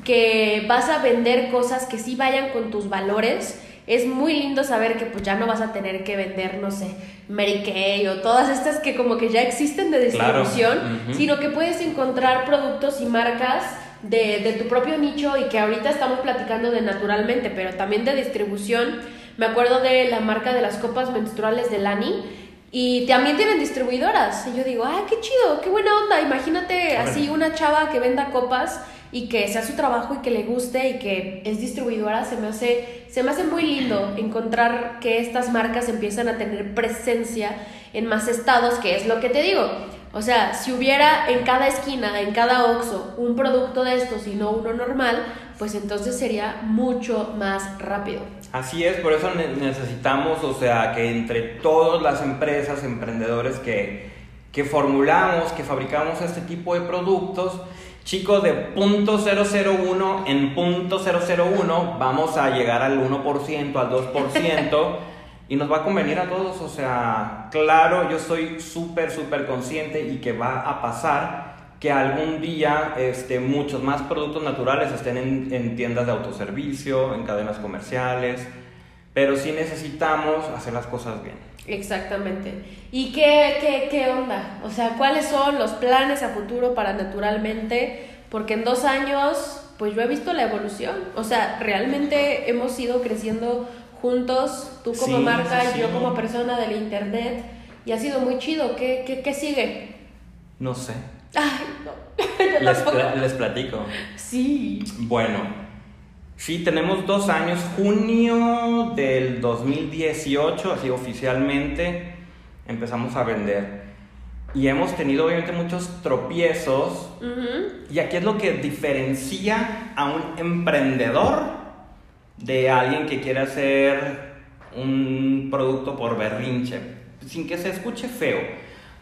que vas a vender cosas que sí vayan con tus valores, es muy lindo saber que pues ya no vas a tener que vender, no sé, Mary Kay o todas estas que como que ya existen de Claro. distribución, sino que puedes encontrar productos y marcas de, de tu propio nicho y que ahorita estamos platicando de naturalmente, pero también de distribución. Me acuerdo de la marca de las copas menstruales de Lani. Y también tienen distribuidoras. Y yo digo, ah, qué chido, qué buena onda. Imagínate así una chava que venda copas y que sea su trabajo y que le guste y que es distribuidora. Se me hace, se me hace muy lindo encontrar que estas marcas empiezan a tener presencia en más estados, que es lo que te digo. O sea, si hubiera en cada esquina, en cada Oxxo, un producto de estos y no uno normal, pues entonces sería mucho más rápido. Así es, por eso ne- necesitamos, o sea, que entre todas las empresas, emprendedores que, que formulamos, que fabricamos este tipo de productos, chicos, de punto .001 en punto .001 vamos a llegar al 1%, al 2%, y nos va a convenir a todos, o sea, claro, yo soy súper, súper consciente y que va a pasar que algún día este, muchos más productos naturales estén en, en tiendas de autoservicio, en cadenas comerciales, pero sí necesitamos hacer las cosas bien. Exactamente. ¿Y qué, qué, qué onda? O sea, ¿cuáles son los planes a futuro para naturalmente? Porque en dos años, pues yo he visto la evolución. O sea, realmente hemos ido creciendo juntos, tú como Sí, marca, sí, yo como persona del internet, y ha sido muy chido. ¿Qué, qué, qué sigue? No sé. Ay, no. Les platico. Sí. Bueno, sí, tenemos dos años, junio del 2018, así oficialmente empezamos a vender. Y hemos tenido obviamente muchos tropiezos. Y aquí es lo que diferencia a un emprendedor de alguien que quiere hacer un producto por berrinche, sin que se escuche feo.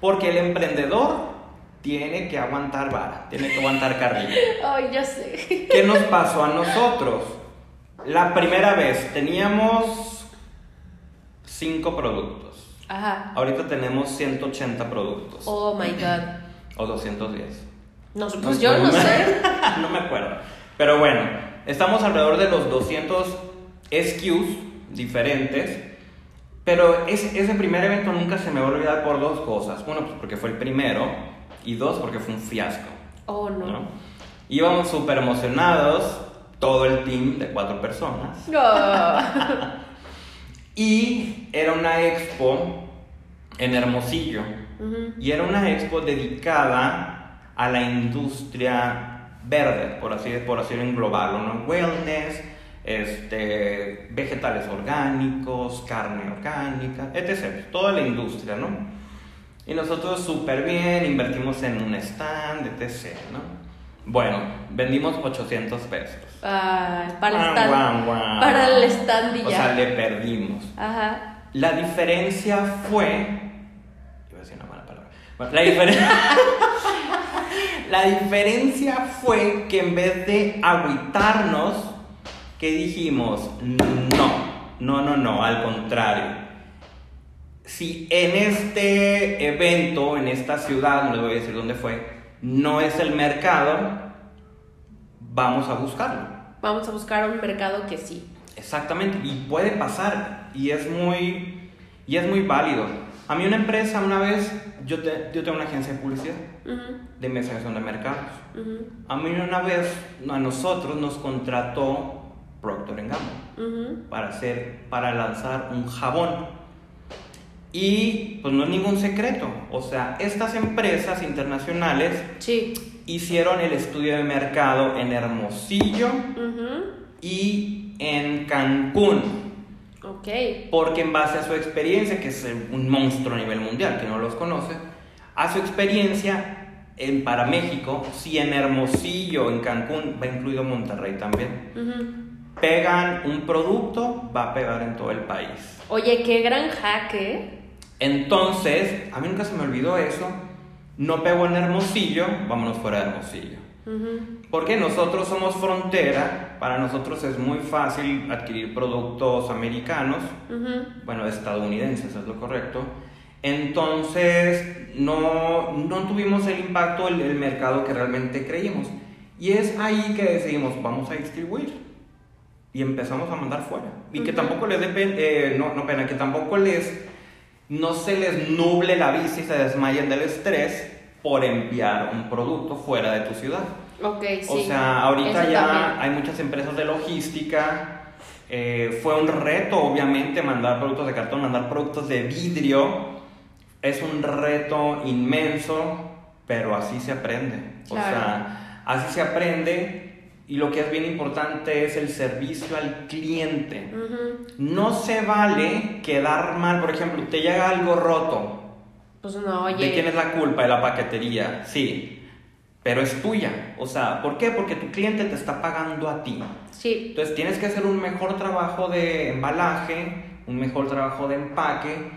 Porque el emprendedor tiene que aguantar vara, tiene que aguantar carrilla. Ay, ya sé. ¿Qué nos pasó a nosotros? La primera vez teníamos cinco productos. Ajá. Ahorita tenemos 180 productos. Oh my god. O 210. No, pues No yo no sé. no me acuerdo. Pero bueno, estamos alrededor de los 200 SKUs diferentes. Pero ese, ese primer evento nunca se me va a olvidar por dos cosas. Uno, pues porque fue el primero. Y dos, porque fue un fiasco. Oh no. ¿no? Íbamos súper emocionados, todo el team de cuatro personas. Oh. Y era una expo en Hermosillo. Ujú. Y era una expo dedicada a la industria verde, por así, por así englobarlo, ¿no? Wellness, este, vegetales orgánicos, carne orgánica, etc. Toda la industria, ¿no? Y nosotros súper bien, invertimos en un stand, etc., ¿no? Bueno, vendimos 800 pesos. Ay, para el stand. Para el stand y O ya. sea, le perdimos. Ajá. La diferencia fue. Iba a decir una mala palabra. Bueno, la, diferencia la diferencia fue que en vez de agüitarnos, que dijimos, no, no, no, no, al contrario. Si en este evento, en esta ciudad, no les voy a decir dónde fue, no es el mercado, vamos a buscarlo. Vamos a buscar un mercado que sí. Exactamente, y puede pasar, y es muy, y es muy válido. A mí una empresa una vez, yo, te- yo tengo una agencia de publicidad, Ujú, de investigación de mercados. A mí una vez, a nosotros nos contrató Procter Gamble ujú. para hacer, para lanzar un jabón. Y pues no es ningún secreto, o sea, estas empresas internacionales Sí. hicieron el estudio de mercado en Hermosillo, y en Cancún. Ok. Porque en base a su experiencia, que es un monstruo a nivel mundial, que no los conoce, a su experiencia en, para México, si en Hermosillo, en Cancún, va incluido Monterrey también, pegan un producto, va a pegar en todo el país. Oye, qué gran hack, ¿eh? Entonces, a mí nunca se me olvidó eso, no pegó en Hermosillo, vámonos fuera de Hermosillo. Ujú. Porque nosotros somos frontera, para nosotros es muy fácil adquirir productos americanos, Ujú. bueno, estadounidenses es lo correcto. Entonces, no, no tuvimos el impacto, el, el mercado que realmente creímos. Y es ahí que decidimos, vamos a distribuir. Y empezamos a mandar fuera. Y que Ujú. tampoco les dé pen- eh, no, no pena, que tampoco les, no se les nuble la vista y se desmayen del estrés por enviar un producto fuera de tu ciudad. Ok, sí. O sea, ahorita Eso ya también. hay muchas empresas de logística. eh, fue un reto, obviamente, mandar productos de cartón, mandar productos de vidrio. Es un reto inmenso, pero así se aprende. O Claro. sea, así se aprende. Y lo que es bien importante es el servicio al cliente. Ujú. No se vale quedar mal. Por ejemplo, te llega algo roto. Pues no, oye. ¿De quién es la culpa? De la paquetería, sí. Pero es tuya. O sea, ¿por qué? Porque tu cliente te está pagando a ti. Sí. Entonces tienes que hacer un mejor trabajo de embalaje, un mejor trabajo de empaque.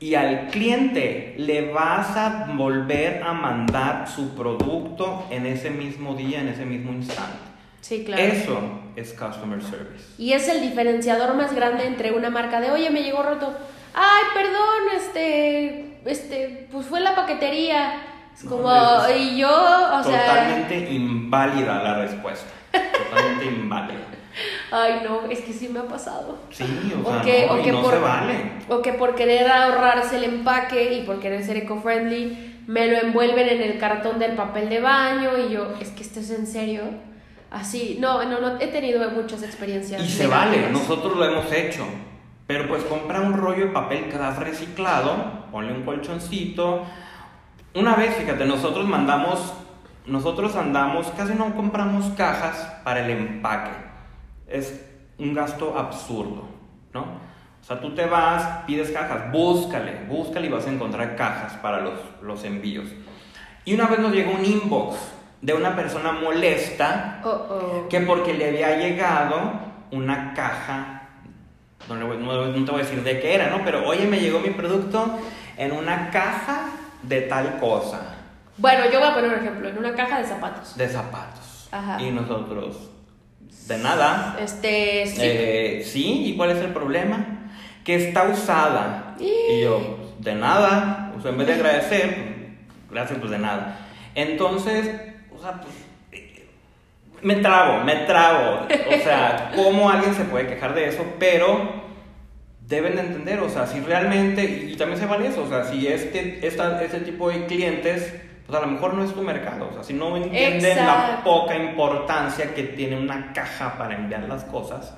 Y al cliente le vas a volver a mandar su producto en ese mismo día, en ese mismo instante. Sí, claro. Eso es customer service. Y es el diferenciador más grande entre una marca de, oye, me llegó roto. Ay, perdón, este, este, pues fue la paquetería. Es No, como, es y yo, o sea, Totalmente inválida la respuesta. Totalmente inválida. ay, no, es que sí me ha pasado. Sí, o sea, O que, no, o que no por, se vale. o que por querer ahorrarse el empaque y por querer ser eco-friendly, me lo envuelven en el cartón del papel de baño y yo, es que esto es en serio. Así, no, no, no, he tenido muchas experiencias. Y se vale, nosotros lo hemos hecho. Pero pues compra un rollo de papel craft reciclado, ponle un colchoncito. Una vez, fíjate, nosotros mandamos, nosotros andamos, casi no compramos cajas para el empaque. Es un gasto absurdo, ¿no? O sea, tú te vas, pides cajas, búscale, búscale y vas a encontrar cajas para los, los envíos. Y una vez nos llegó un inbox de una persona molesta Oh, oh. que porque le había llegado una caja, no, le voy- no- no te voy a decir de qué era, ¿no? Pero oye, me llegó mi producto en una caja de tal cosa, Bueno, yo voy a poner un ejemplo, en una caja de zapatos. de zapatos. Ajá. Y nosotros, de nada. Este, sí. Eh, sí, ¿y cuál es el problema? Que está usada. Y- Y yo, de nada. O sea, en vez de agradecer, pues, gracias, pues de nada. Entonces, sea, pues. eh, Me trago, me trago. O sea, ¿cómo alguien se puede quejar de eso? Pero deben de entender, o sea, si realmente, y también se vale eso, o sea, si este, esta, este tipo de clientes, pues a lo mejor no es tu mercado, o sea, si no entienden la poca importancia que tiene una caja para enviar las cosas,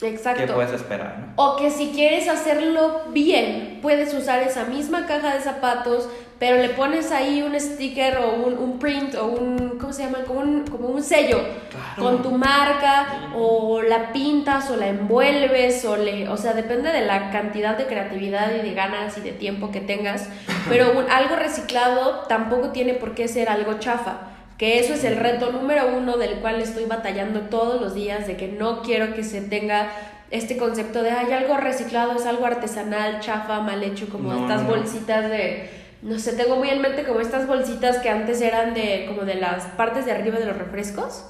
¿qué Exacto. puedes esperar? no? O que si quieres hacerlo bien, puedes usar esa misma caja de zapatos, pero le pones ahí un sticker o un, un print o un, ¿cómo se llama? Como un, como un sello Claro. con tu marca o la pintas o la envuelves o le, o sea, depende de la cantidad de creatividad y de ganas y de tiempo que tengas, pero un- algo reciclado tampoco tiene por qué ser algo chafa. Que eso es el reto número uno del cual estoy batallando todos los días, de que no quiero que se tenga este concepto de, hay algo reciclado, es algo artesanal, chafa, mal hecho, como No, estas no, bolsitas de, no sé, tengo muy en mente como estas bolsitas que antes eran de, como de las partes de arriba de los refrescos,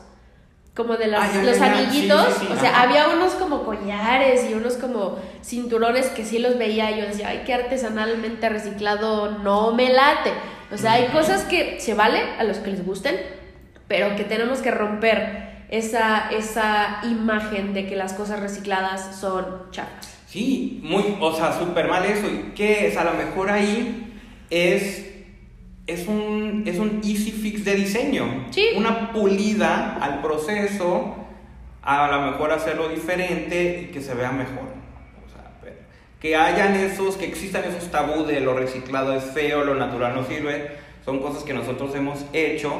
como de las- Ah, los ya, ya. Sí, anillitos, sí, sí, o sea, ajá. había unos como collares y unos como cinturones que sí los veía y yo decía, ay, que artesanalmente reciclado no me late. O sea, hay cosas que se vale a los que les gusten, pero que tenemos que romper esa, esa imagen de que las cosas recicladas son chafas. Sí, muy, o sea, súper mal eso. ¿Y qué es? A lo mejor ahí es, es, un, es un easy fix de diseño. Sí. Una pulida al proceso, a lo mejor hacerlo diferente y que se vea mejor. O sea, que hayan esos, que existan esos tabú de lo reciclado es feo, lo natural no sirve, son cosas que nosotros hemos hecho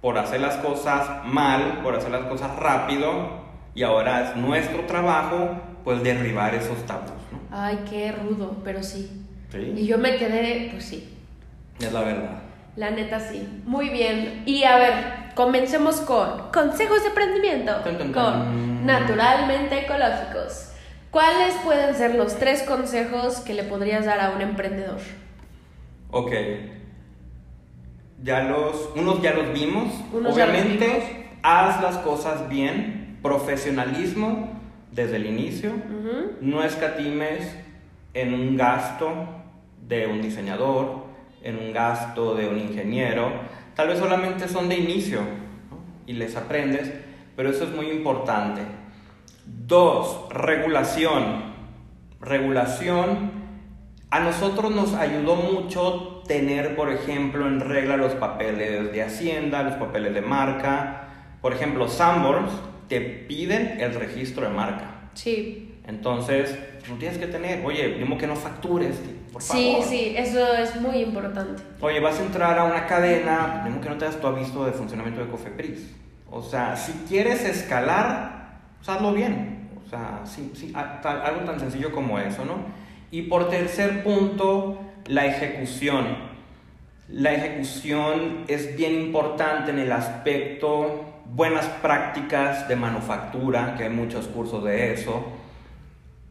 por hacer las cosas mal, por hacer las cosas rápido Y ahora es nuestro trabajo, pues, derribar esos tabús, ¿no? Ay, qué rudo, pero sí. Sí. Y yo me quedé, pues sí, Es la verdad. la neta sí. Muy bien. Y a ver, comencemos con consejos de emprendimiento. Tan, tan, Con naturalmente ecológicos. ¿Cuáles pueden ser los tres consejos que le podrías dar a un emprendedor? Ok. Ya los, unos ya los vimos. Unos ya los Obviamente, vimos. haz las cosas bien. Profesionalismo desde el inicio. No escatimes en un gasto de un diseñador, en un gasto de un ingeniero. Tal vez solamente son de inicio ¿no? y les aprendes, pero eso es muy importante. Dos, regulación. Regulación. A nosotros nos ayudó mucho tener, por ejemplo, en regla los papeles de Hacienda, los papeles de marca. Por ejemplo, Sanborns te piden el registro de marca. Sí. Entonces, no tienes que tener, oye, mismo que no factures, por favor. Sí, sí, eso es muy importante. Oye, vas a entrar a una cadena, mismo que no te das tu aviso de funcionamiento de Cofepris. O sea, si quieres escalar, pues hazlo bien. O sea, sí, sí, a- tal- algo tan sencillo como eso, ¿no? Y por tercer punto, la ejecución. La ejecución es bien importante en el aspecto buenas prácticas de manufactura, que hay muchos cursos de eso.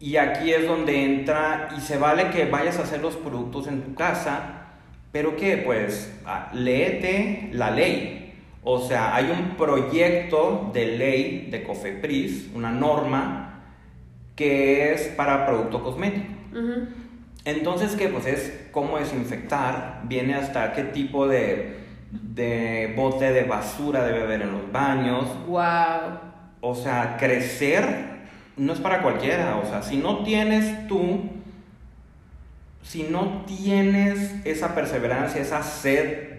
Y aquí es donde entra y se vale que vayas a hacer los productos en tu casa, pero que pues ah, léete la ley. O sea, hay un proyecto de ley de COFEPRIS, una norma que es para producto cosmético. Entonces, ¿qué? Pues es cómo desinfectar, viene hasta qué tipo de, de bote de basura debe haber en los baños. Wow. O sea, crecer no es para cualquiera. O sea, si no tienes tú, si no tienes esa perseverancia, esa sed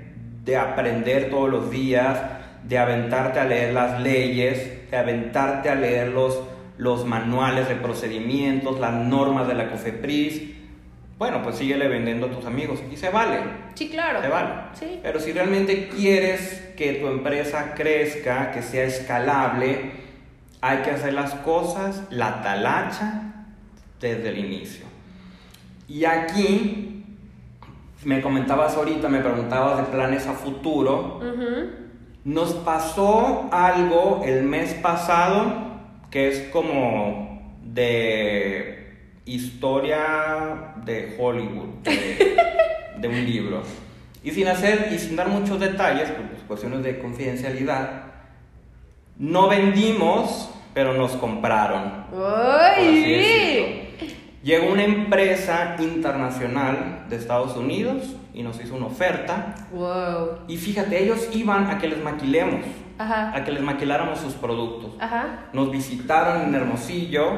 de aprender todos los días, de aventarte a leer las leyes, de aventarte a leer los, los manuales de procedimientos, las normas de la COFEPRIS, bueno, pues síguele vendiendo a tus amigos y se vale. Sí, claro. Se vale. Sí. Pero si realmente quieres que tu empresa crezca, que sea escalable, hay que hacer las cosas, la talacha, desde el inicio. Y aquí, me comentabas ahorita, me preguntabas de planes a futuro. Ujú. Nos pasó algo el mes pasado que es como de historia de Hollywood, de, de un libro. Y sin hacer y sin dar muchos detalles, por pues, cuestiones de confidencialidad, no vendimos, pero nos compraron. decirlo. Llegó una empresa internacional de Estados Unidos y nos hizo una oferta. Wow. Y fíjate, ellos iban a que les maquilemos, Ajá. a que les maquiláramos sus productos. Ajá. Nos visitaron en Hermosillo,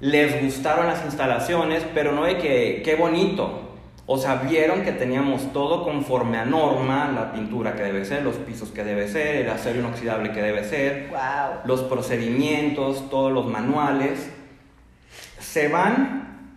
les gustaron las instalaciones, pero no de que, qué bonito. O sea, vieron que teníamos todo conforme a norma, la pintura que debe ser, los pisos que debe ser, el acero inoxidable que debe ser, Wow. los procedimientos, todos los manuales. Se van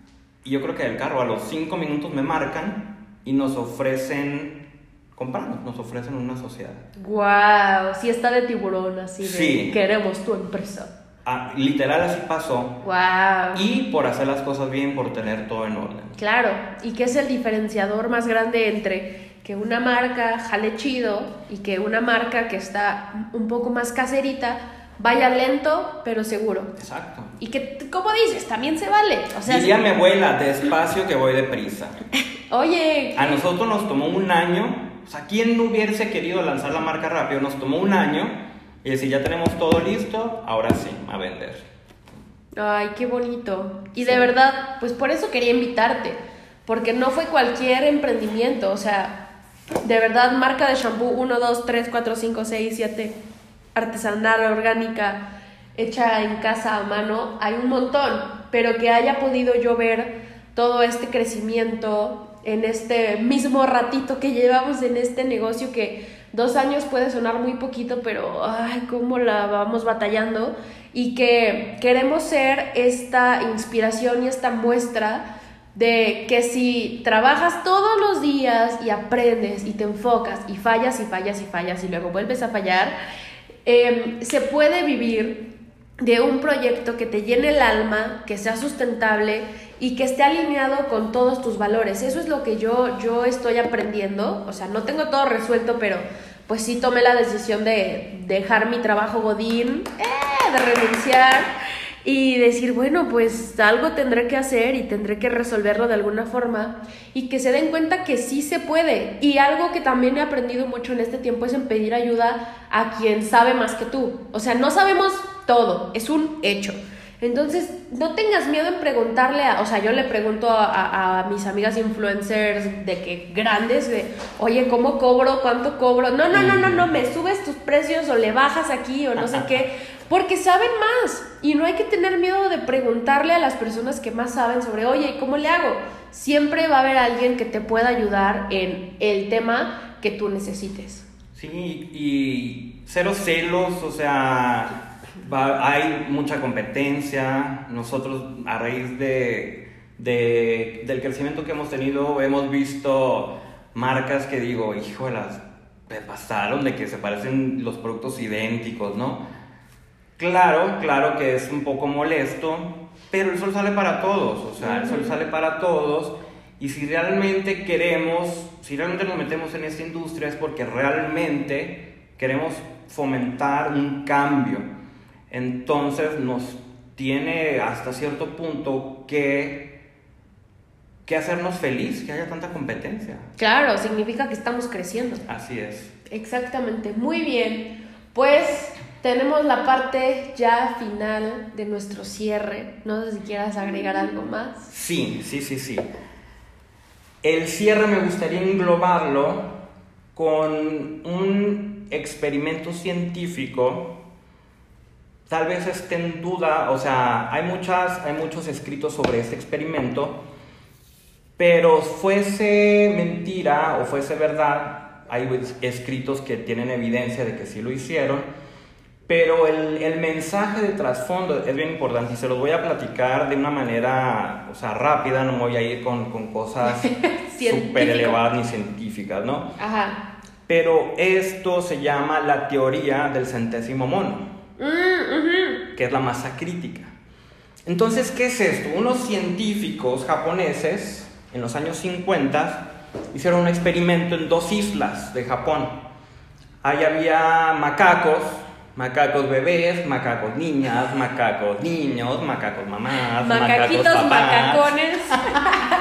y yo creo que del carro a los cinco minutos me marcan y nos ofrecen comprarnos, nos ofrecen una sociedad. Wow. Sí está de tiburón así de Sí. queremos tu empresa. Ah, literal así pasó. Wow. Y por hacer las cosas bien, por tener todo en orden. Claro, ¿y qué es el diferenciador más grande entre que una marca jale chido y que una marca que está un poco más caserita vaya lento pero seguro? Exacto. Y que, como dices, también se vale. O sea, Diría sí- mi abuela, despacio que voy deprisa. oye, A nosotros nos tomó un año. O sea, ¿quién no hubiese querido lanzar la marca rápido? Nos tomó un año. Y decir, ya tenemos todo listo, ahora sí, a vender. ay, qué bonito. Y Sí. de verdad, pues por eso quería invitarte, porque no fue cualquier emprendimiento, o sea, de verdad, marca de shampoo 1, 2, 3, 4, 5, 6, 7, artesanal, orgánica, hecha en casa a mano, hay un montón, pero que haya podido yo ver todo este crecimiento en este mismo ratito que llevamos en este negocio que dos años puede sonar muy poquito, pero ay, cómo la vamos batallando. Y que queremos ser esta inspiración y esta muestra de que si trabajas todos los días y aprendes y te enfocas y fallas y fallas y fallas y luego vuelves a fallar, eh, se puede vivir de un proyecto que te llene el alma, que sea sustentable y que esté alineado con todos tus valores. Eso es lo que yo, yo estoy aprendiendo. O sea, no tengo todo resuelto, pero pues sí tomé la decisión de dejar mi trabajo godín, eh, de renunciar y decir, bueno, pues algo tendré que hacer y tendré que resolverlo de alguna forma y que se den cuenta que sí se puede. Y algo que también he aprendido mucho en este tiempo es en pedir ayuda a quien sabe más que tú. O sea, no sabemos todo, es un hecho. Entonces, no tengas miedo en preguntarle, a, o sea, yo le pregunto a, a, mis amigas influencers de que grandes, de, oye, ¿cómo cobro? ¿Cuánto cobro? No, no, no, no, no, me subes tus precios o le bajas aquí o no sé qué, porque saben más y no hay que tener miedo de preguntarle a las personas que más saben sobre, oye, ¿cómo le hago? Siempre va a haber alguien que te pueda ayudar en el tema que tú necesites. Sí, y cero celos, o sea, hay mucha competencia. Nosotros, a raíz de, del crecimiento que hemos tenido, hemos visto marcas que digo, híjolas, me pasaron de que se parecen los productos idénticos, ¿no? Claro, claro que es un poco molesto, pero el sol sale para todos, o sea, el sol sale para todos. Y si realmente queremos, si realmente nos metemos en esta industria es porque realmente queremos fomentar un cambio entonces nos tiene hasta cierto punto que, que hacernos feliz, que haya tanta competencia. Claro, significa que estamos creciendo. Así es. Exactamente, muy bien. Pues tenemos la parte ya final de nuestro cierre. No sé si quieras agregar algo más. Sí, sí, sí, sí. El cierre me gustaría englobarlo con un experimento científico tal vez esté en duda, o sea, hay, muchas, hay muchos escritos sobre este experimento, pero fuese mentira o fuese verdad, hay escritos que tienen evidencia de que sí lo hicieron, pero el, el mensaje de trasfondo es bien importante y se los voy a platicar de una manera, o sea, rápida, no me voy a ir con, con cosas súper elevadas ni científicas, ¿no? Ajá. Pero esto se llama la teoría del centésimo mono. Mm, que es la masa crítica. Entonces, ¿qué es esto? Unos científicos japoneses en los años 50 hicieron un experimento en dos islas de Japón. Ahí había macacos, macacos bebés, macacos niñas, macacos niños, macacos mamás, Macaquitos, macacos macacones.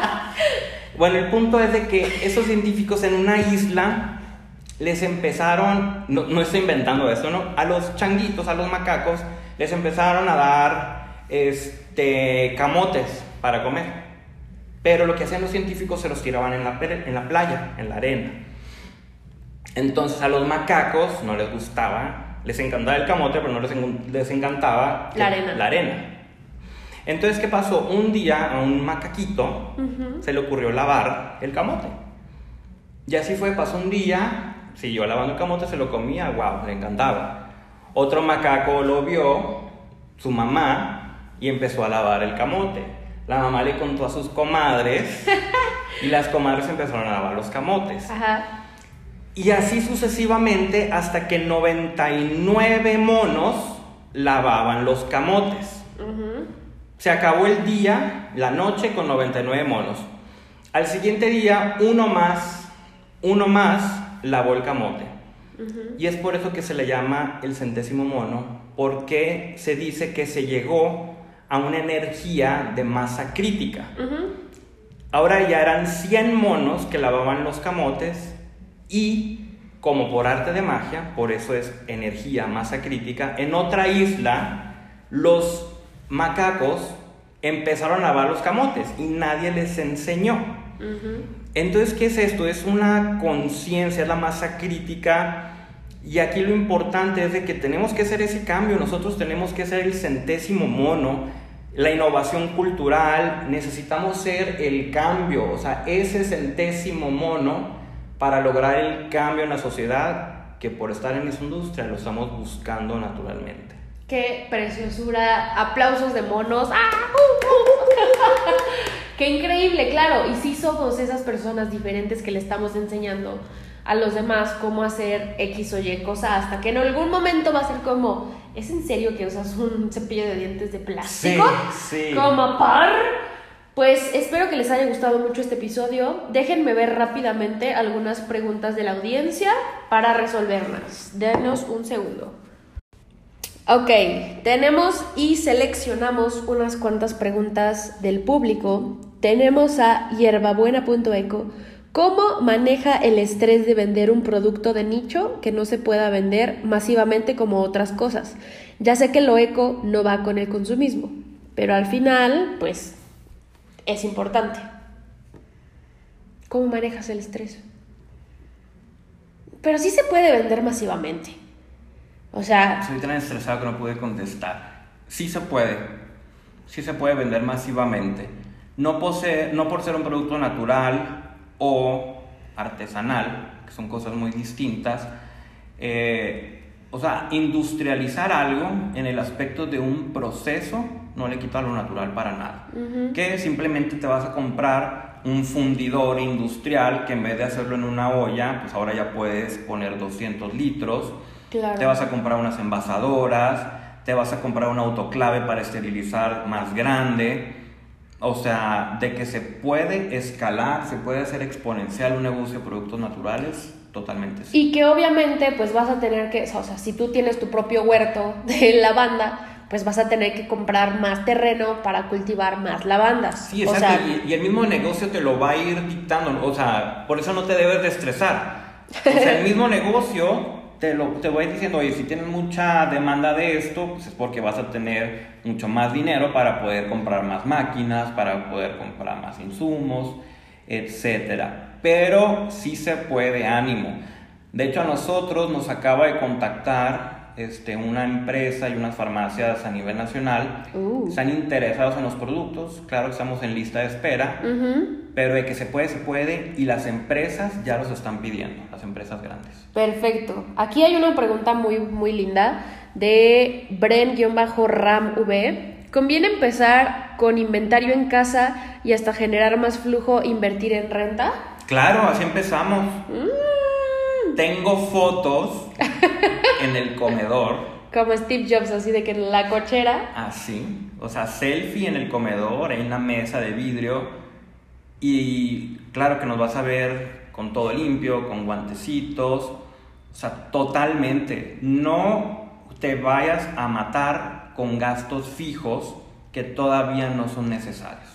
bueno, el punto es de que esos científicos en una isla les empezaron, no, estoy inventando esto, ¿no? A los changuitos, a los macacos, les empezaron a dar este, camotes para comer. Pero lo que hacían los científicos se los tiraban en la, en la playa, en la arena. Entonces a los macacos no les gustaba, les encantaba el camote, pero no les, encantaba la arena. la arena. Entonces, ¿qué pasó? Un día a un macaquito se le ocurrió lavar el camote. Y así fue, pasó un día, siguió lavando el camote, se lo comía, wow, le encantaba. Otro macaco lo vio, su mamá, y empezó a lavar el camote. La mamá le contó a sus comadres y las comadres empezaron a lavar los camotes. Y así sucesivamente hasta que 99 monos lavaban los camotes. Se acabó el día, la noche con 99 monos. Al siguiente día, uno más, uno más lavó el camote. Y es por eso que se le llama el centésimo mono, porque se dice que se llegó a una energía de masa crítica. Ahora ya eran 100 monos que lavaban los camotes y, como por arte de magia, por eso es energía, masa crítica, en otra isla los macacos empezaron a lavar los camotes y nadie les enseñó. Entonces, ¿qué es esto? Es una conciencia, es la masa crítica. Y aquí lo importante es de que tenemos que hacer ese cambio, nosotros tenemos que ser el centésimo mono, la innovación cultural, necesitamos ser el cambio, o sea, ese centésimo mono para lograr el cambio en la sociedad que por estar en esa industria lo estamos buscando naturalmente. Qué preciosura, aplausos de monos. ¡Ah! Qué increíble, claro. Y sí somos esas personas diferentes que le estamos enseñando a los demás cómo hacer X o Y cosa hasta que en algún momento va a ser como, ¿es en serio que usas un cepillo de dientes de plástico? Sí, sí. Como par. Pues espero que les haya gustado mucho este episodio. Déjenme ver rápidamente algunas preguntas de la audiencia para resolverlas. Denos un segundo. Ok, tenemos y seleccionamos unas cuantas preguntas del público. Tenemos a hierbabuena.eco. ¿Cómo maneja el estrés de vender un producto de nicho que no se pueda vender masivamente como otras cosas? Ya sé que lo eco no va con el consumismo, pero al final, pues es importante. ¿Cómo manejas el estrés? Pero sí se puede vender masivamente. O sea... Estoy tan estresado que no pude contestar. Sí se puede. Sí se puede vender masivamente. No, posee, no por ser un producto natural o artesanal, que son cosas muy distintas. Eh, o sea, industrializar algo en el aspecto de un proceso no le quita lo natural para nada. Que simplemente te vas a comprar un fundidor industrial que en vez de hacerlo en una olla, pues ahora ya puedes poner 200 litros. Te vas a comprar unas envasadoras, te vas a comprar un autoclave para esterilizar más grande. O sea, de que se puede escalar, se puede hacer exponencial un negocio de productos naturales, totalmente sí. Y que obviamente pues vas a tener que, o sea, si tú tienes tu propio huerto de lavanda, pues vas a tener que comprar más terreno para cultivar más lavandas. Sí, exacto. y, el mismo negocio te lo va a ir dictando. O sea, por eso no te debes de estresar. O sea, el mismo negocio te, voy diciendo, oye, si tienes mucha demanda de esto, pues es porque vas a tener mucho más dinero para poder comprar más máquinas, para poder comprar más insumos, etcétera. Pero sí se puede, ánimo. De hecho, a nosotros nos acaba de contactar este, una empresa y unas farmacias a nivel nacional uh. están interesados en los productos. Claro que estamos en lista de espera, pero de que se puede, se puede y las empresas ya los están pidiendo, las empresas grandes. Perfecto. Aquí hay una pregunta muy, muy linda de Bren-RAM-V. ¿Conviene empezar con inventario en casa y hasta generar más flujo, invertir en renta? Claro, así empezamos. Mm. Tengo fotos en el comedor. Como Steve Jobs, así de que en la cochera. Así, o sea, selfie en el comedor, en una mesa de vidrio. Y claro que nos vas a ver con todo limpio, con guantecitos. O sea, totalmente. No te vayas a matar con gastos fijos que todavía no son necesarios.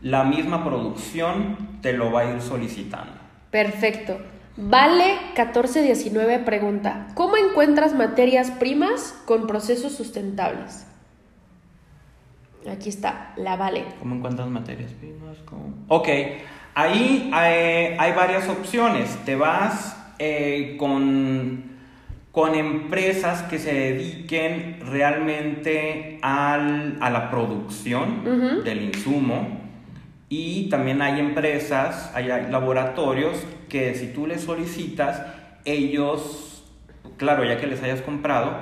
La misma producción te lo va a ir solicitando. Perfecto. Vale 1419 pregunta, ¿cómo encuentras materias primas con procesos sustentables? Aquí está, la Vale. ¿Cómo encuentras materias primas? Ok, ahí hay, varias opciones. Te vas eh, con, con empresas que se dediquen realmente al, a la producción del insumo y también hay empresas, hay laboratorios que si tú les solicitas, ellos, claro, ya que les hayas comprado,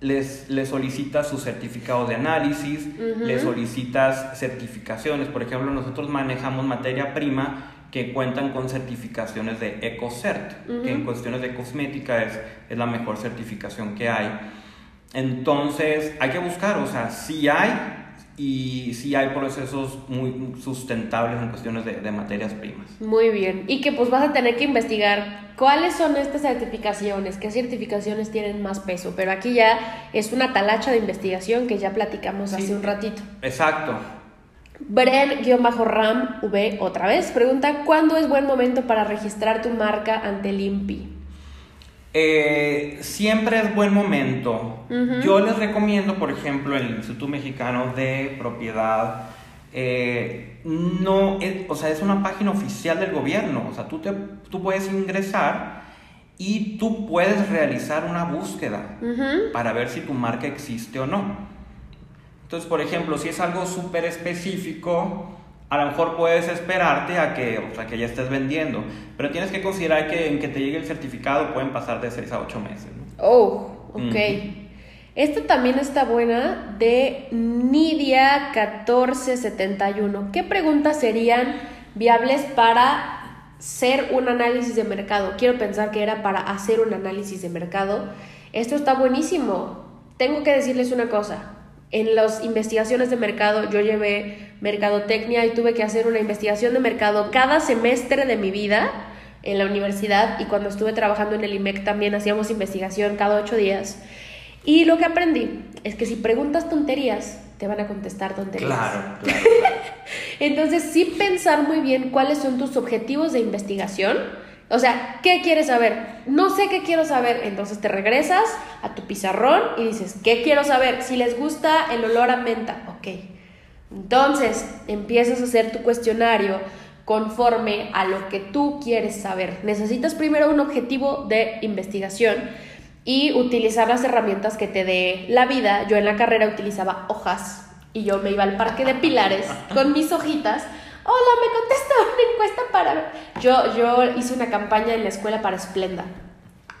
les, les solicitas su certificado de análisis, les solicitas certificaciones. Por ejemplo, nosotros manejamos materia prima que cuentan con certificaciones de EcoCert, que en cuestiones de cosmética es, es la mejor certificación que hay. Entonces, hay que buscar, o sea, si hay, y sí hay procesos muy sustentables en cuestiones de, materias primas. Muy bien, y que pues vas a tener que investigar cuáles son estas certificaciones, qué certificaciones tienen más peso, pero aquí ya es una talacha de investigación que ya platicamos hace un ratito. Exacto. Bren-Ram V otra vez pregunta, ¿cuándo es buen momento para registrar tu marca ante el INPI? Eh, siempre es buen momento. Yo les recomiendo, por ejemplo, el Instituto Mexicano de Propiedad. Eh, no, es, o sea, es una página oficial del gobierno. O sea, tú, te, tú puedes ingresar y tú puedes realizar una búsqueda para ver si tu marca existe o no. Entonces, por ejemplo, si es algo súper específico, a lo mejor puedes esperarte a que, o sea, que ya estés vendiendo, pero tienes que considerar que en que te llegue el certificado pueden pasar de 6 a 8 meses. Oh, ok. Esta también está buena de Nidia 1471. ¿Qué preguntas serían viables para ser un análisis de mercado. Quiero pensar que era para hacer un análisis de mercado. Esto está buenísimo. Tengo que decirles una cosa. En las investigaciones de mercado yo llevé mercadotecnia y tuve que hacer una investigación de mercado cada semestre de mi vida en la universidad y cuando estuve trabajando en el IMEC también hacíamos investigación cada ocho días. Y lo que aprendí es que si preguntas tonterías, te van a contestar tonterías. Claro, claro. Entonces, sí pensar muy bien cuáles son tus objetivos de investigación. O sea, ¿qué quieres saber? No sé qué quiero saber. Entonces te regresas a tu pizarrón y dices, ¿qué quiero saber? Si les gusta el olor a menta, ok. Entonces empiezas a hacer tu cuestionario conforme a lo que tú quieres saber. Necesitas primero un objetivo de investigación y utilizar las herramientas que te dé la vida. Yo en la carrera utilizaba hojas y yo me iba al parque de Pilares con mis hojitas. Hola, me contesta una encuesta para... Yo, yo hice una campaña en la escuela para Splenda.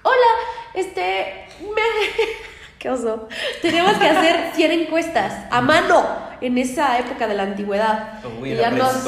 Hola, este... Me... ¿Qué oso? Tenemos que hacer 100 encuestas a mano en esa época de la antigüedad. Uy, Y la nos,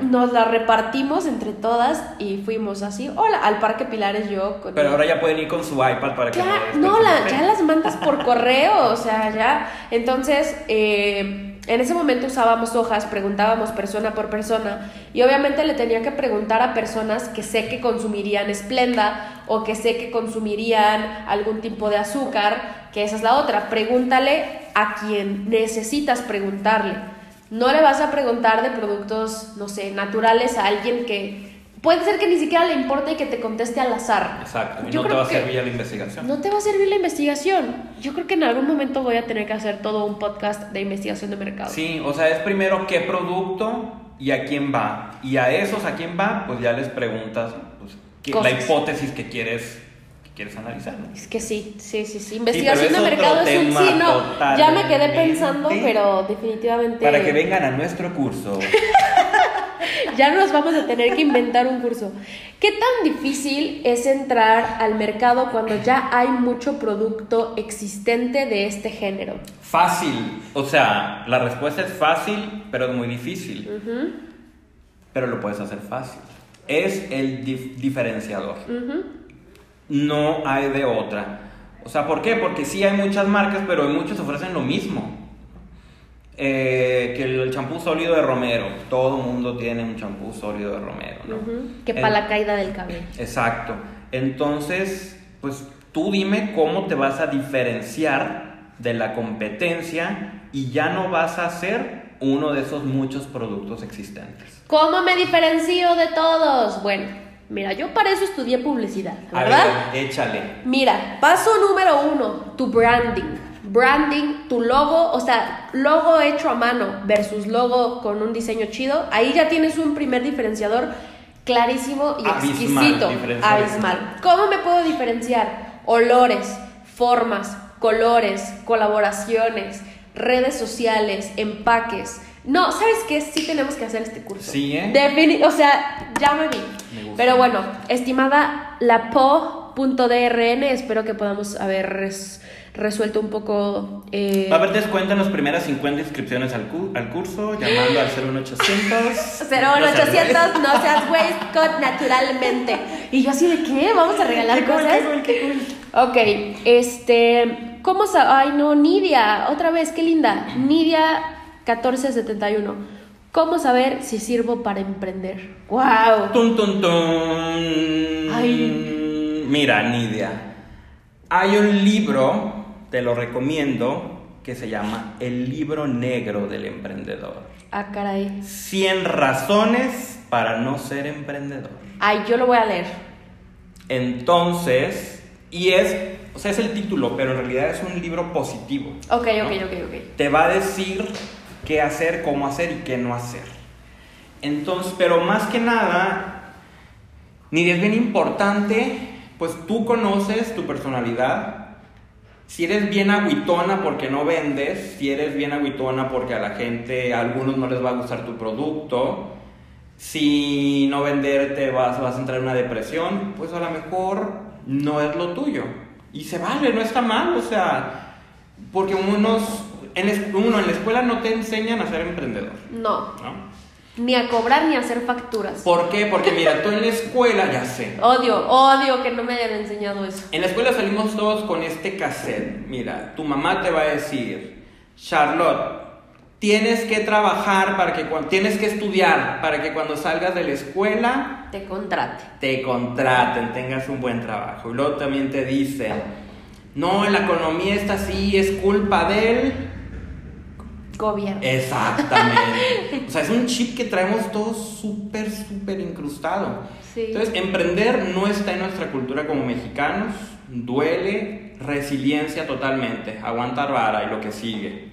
nos la repartimos entre todas y fuimos así. Hola, al Parque Pilares yo. Con Pero ahora ya pueden ir con su iPad para que ya, después no, la, ya las mandas por correo, o sea, ya. Entonces, eh, en ese momento usábamos hojas, preguntábamos persona por persona y obviamente le tenía que preguntar a personas que sé que consumirían esplenda o que sé que consumirían algún tipo de azúcar, que esa es la otra. Pregúntale a quien necesitas preguntarle. No le vas a preguntar de productos, no sé, naturales a alguien que puede ser que ni siquiera le importe y que te conteste al azar. Exacto, y Yo no te va a servir la investigación. no te va a servir la investigación. Yo creo que en algún momento voy a tener que hacer todo un podcast de investigación de mercado. Sí, o sea, es primero qué producto y a quién va. Y a esos a quién va, pues ya les preguntas pues, qué- la hipótesis que quieres, quieres analizar. ¿no? Es que sí, sí, sí, sí. Investigación pero de mercado es un sí, no. Ya me quedé pensando, pero definitivamente. Para que vengan a nuestro curso. Ya nos vamos a tener que inventar un curso. ¿Qué tan difícil es entrar al mercado cuando ya hay mucho producto existente de este género? Fácil. O sea, la respuesta es fácil, pero es muy difícil. Pero lo puedes hacer fácil. Es el dif- diferenciador. No hay de otra. O sea, ¿por qué? Porque sí hay muchas marcas, pero muchos ofrecen lo mismo. Eh, que el champú sólido de Romero. Todo mundo tiene un champú sólido de Romero, ¿no? Que para la caída del cabello. Exacto. Entonces, pues tú dime cómo te vas a diferenciar de la competencia y ya no vas a ser uno de esos muchos productos existentes. ¿Cómo me diferencio de todos? Bueno, mira, yo para eso estudié publicidad, A ¿verdad? ver, échale. Mira, paso número uno, tu branding. Branding, tu logo, o sea, logo hecho a mano versus logo con un diseño chido. Ahí ya tienes un primer diferenciador clarísimo y Abismal, exquisito. Abismal. ¿Cómo me puedo diferenciar? Olores, formas, colores, colaboraciones, redes sociales, empaques. No, ¿sabes qué? Sí tenemos que hacer este curso. Sí, ¿eh? Defini- o sea, ya me vi. Me gusta. Pero bueno, estimada lapo.drn, espero que podamos haber resuelto un poco. eh, Va a haber descuento en las primeras 50 inscripciones al, cu- al curso, llamando al 01800. 01800, no seas waistcoat naturalmente. Y yo así de qué, vamos a regalar cosas. Ok, este, ¿cómo Ay, no, Nidia, otra vez, qué linda. Nidia 1471. ¿Cómo saber si sirvo para emprender? ¡Wow! Tun, tun, tun. Ay. Mira, Nidia, hay un libro, te lo recomiendo, que se llama El libro negro del emprendedor. Ah, caray. 100 razones para no ser emprendedor. Ay, yo lo voy a leer. Entonces, y es, o sea, es el título, pero en realidad es un libro positivo. Ok, ¿no? ok, ok, ok. te va a decir qué hacer, cómo hacer y qué no hacer. Entonces, pero más que nada, ni es bien importante, pues tú conoces tu personalidad. Si eres bien agüitona porque no vendes, si eres bien agüitona porque a la gente, a algunos no les va a gustar tu producto, si no venderte vas, vas a entrar en una depresión, pues a lo mejor no es lo tuyo. Y se vale, no está mal, o sea, porque unos, en, uno en la escuela no te enseñan a ser emprendedor, No. ¿no? Ni a cobrar ni a hacer facturas. ¿Por qué? Porque mira, tú en la escuela, ya sé. Odio, odio que no me hayan enseñado eso. En la escuela salimos todos con este cassette. Mira, tu mamá te va a decir, Charlotte, tienes que trabajar para que cuando tienes que estudiar para que cuando salgas de la escuela Te contrate. te contraten, tengas un buen trabajo. Y luego también te dicen, no, la economía está así, es culpa del Gobierno. Exactamente. O sea, es un chip que traemos todos súper, súper incrustado. Sí. Entonces, emprender no está en nuestra cultura como mexicanos. Duele, resiliencia totalmente, aguantar vara y lo que sigue.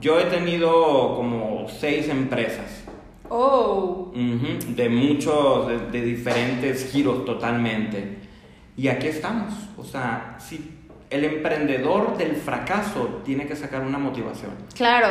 Yo he tenido como seis empresas. Oh. Ujú, de muchos, de, de diferentes giros totalmente. Y aquí estamos. O sea, si el emprendedor del fracaso tiene que sacar una motivación. Claro.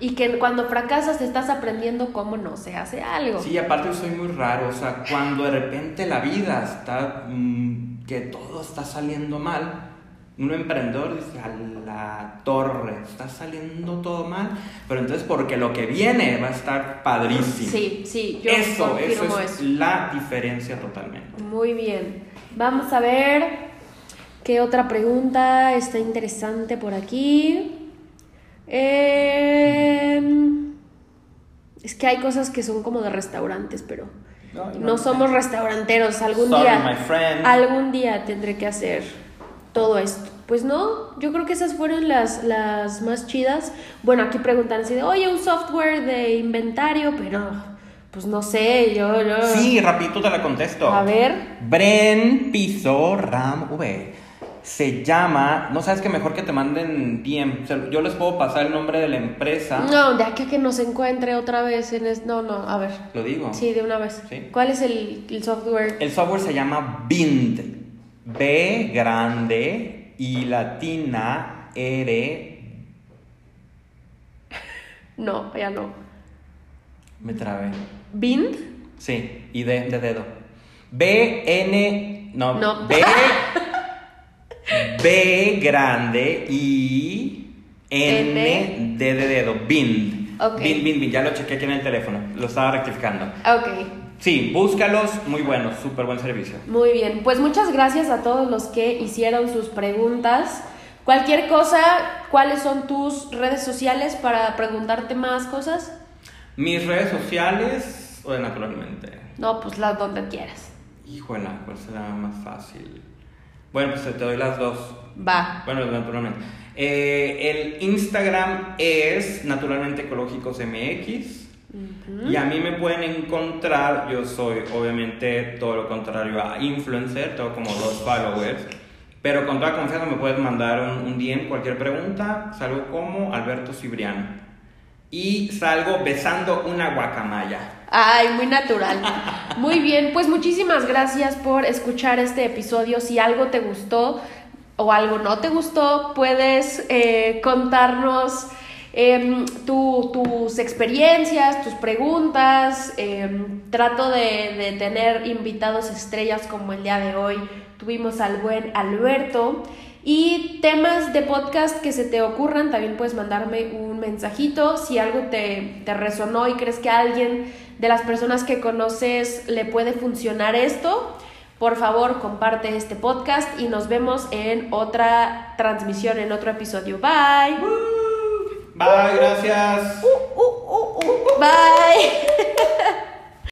Y que cuando fracasas estás aprendiendo cómo no se hace algo. Sí, aparte yo soy muy raro, o sea, cuando de repente la vida está, mm, que todo está saliendo mal, un emprendedor dice, a la torre, está saliendo todo mal, pero entonces porque lo que viene va a estar padrísimo. Sí, sí, yo eso, eso es eso. la diferencia totalmente. Muy bien. Vamos a ver qué otra pregunta está interesante por aquí. Em, es que hay cosas que son como de restaurantes, pero no somos restauranteros. Algún Sorry, día, algún día tendré que hacer todo esto. Pues no, yo creo que esas fueron las, las más chidas. Bueno, aquí preguntan así de, oye, un software de inventario, pero pues no sé, yo, yo. Sí, rapidito te la contesto. A ver. Bren Piso Ram V. Se llama, no sabes que mejor que te manden DM. Yo les puedo pasar el nombre de la empresa. No, de aquí a que nos encuentre otra vez en es... No, no, a ver. Lo digo. Sí, de una vez. Sí. ¿Cuál es el, el software? El software se llama Bind. B grande y latina R. No, ya no. Me trabé. ¿Bind? Sí, y D de dedo. B N. No, No. B. B grande y N. D de dedo. Bind. Ok. Bind, bind, bind. Ya lo chequé aquí en el teléfono. Lo estaba rectificando. Ok, Sí, búscalos. Muy buenos. Súper buen servicio. muy bien. Pues muchas gracias a todos los que hicieron sus preguntas. Cualquier cosa, ¿cuáles son tus redes sociales para preguntarte más cosas? Mis redes sociales, o naturalmente. No, pues las donde quieras. Híjole, ¿cuál será más fácil? Bueno, pues te doy las dos. Va. Bueno, naturalmente. Eh, el Instagram es Naturalmente Ecológicos MX. Y a mí me pueden encontrar, yo soy obviamente todo lo contrario a influencer, tengo como dos followers. Pero con toda confianza me puedes mandar un, un DM, cualquier pregunta. Salgo como Alberto Cibriano. Y salgo besando una guacamaya. Ay, muy natural. Muy bien, pues muchísimas gracias por escuchar este episodio. Si algo te gustó o algo no te gustó, puedes eh, contarnos em, tu- tus experiencias, tus preguntas. em, trato de, de tener invitados estrellas como el día de hoy. Tuvimos al buen Alberto. Y temas de podcast que se te ocurran, también puedes mandarme un mensajito. Si algo te, te resonó y crees que a alguien de las personas que conoces le puede funcionar esto, por favor comparte este podcast y nos vemos en otra transmisión, en otro episodio. Bye. Bye, gracias. Uh, uh, uh, uh. Bye.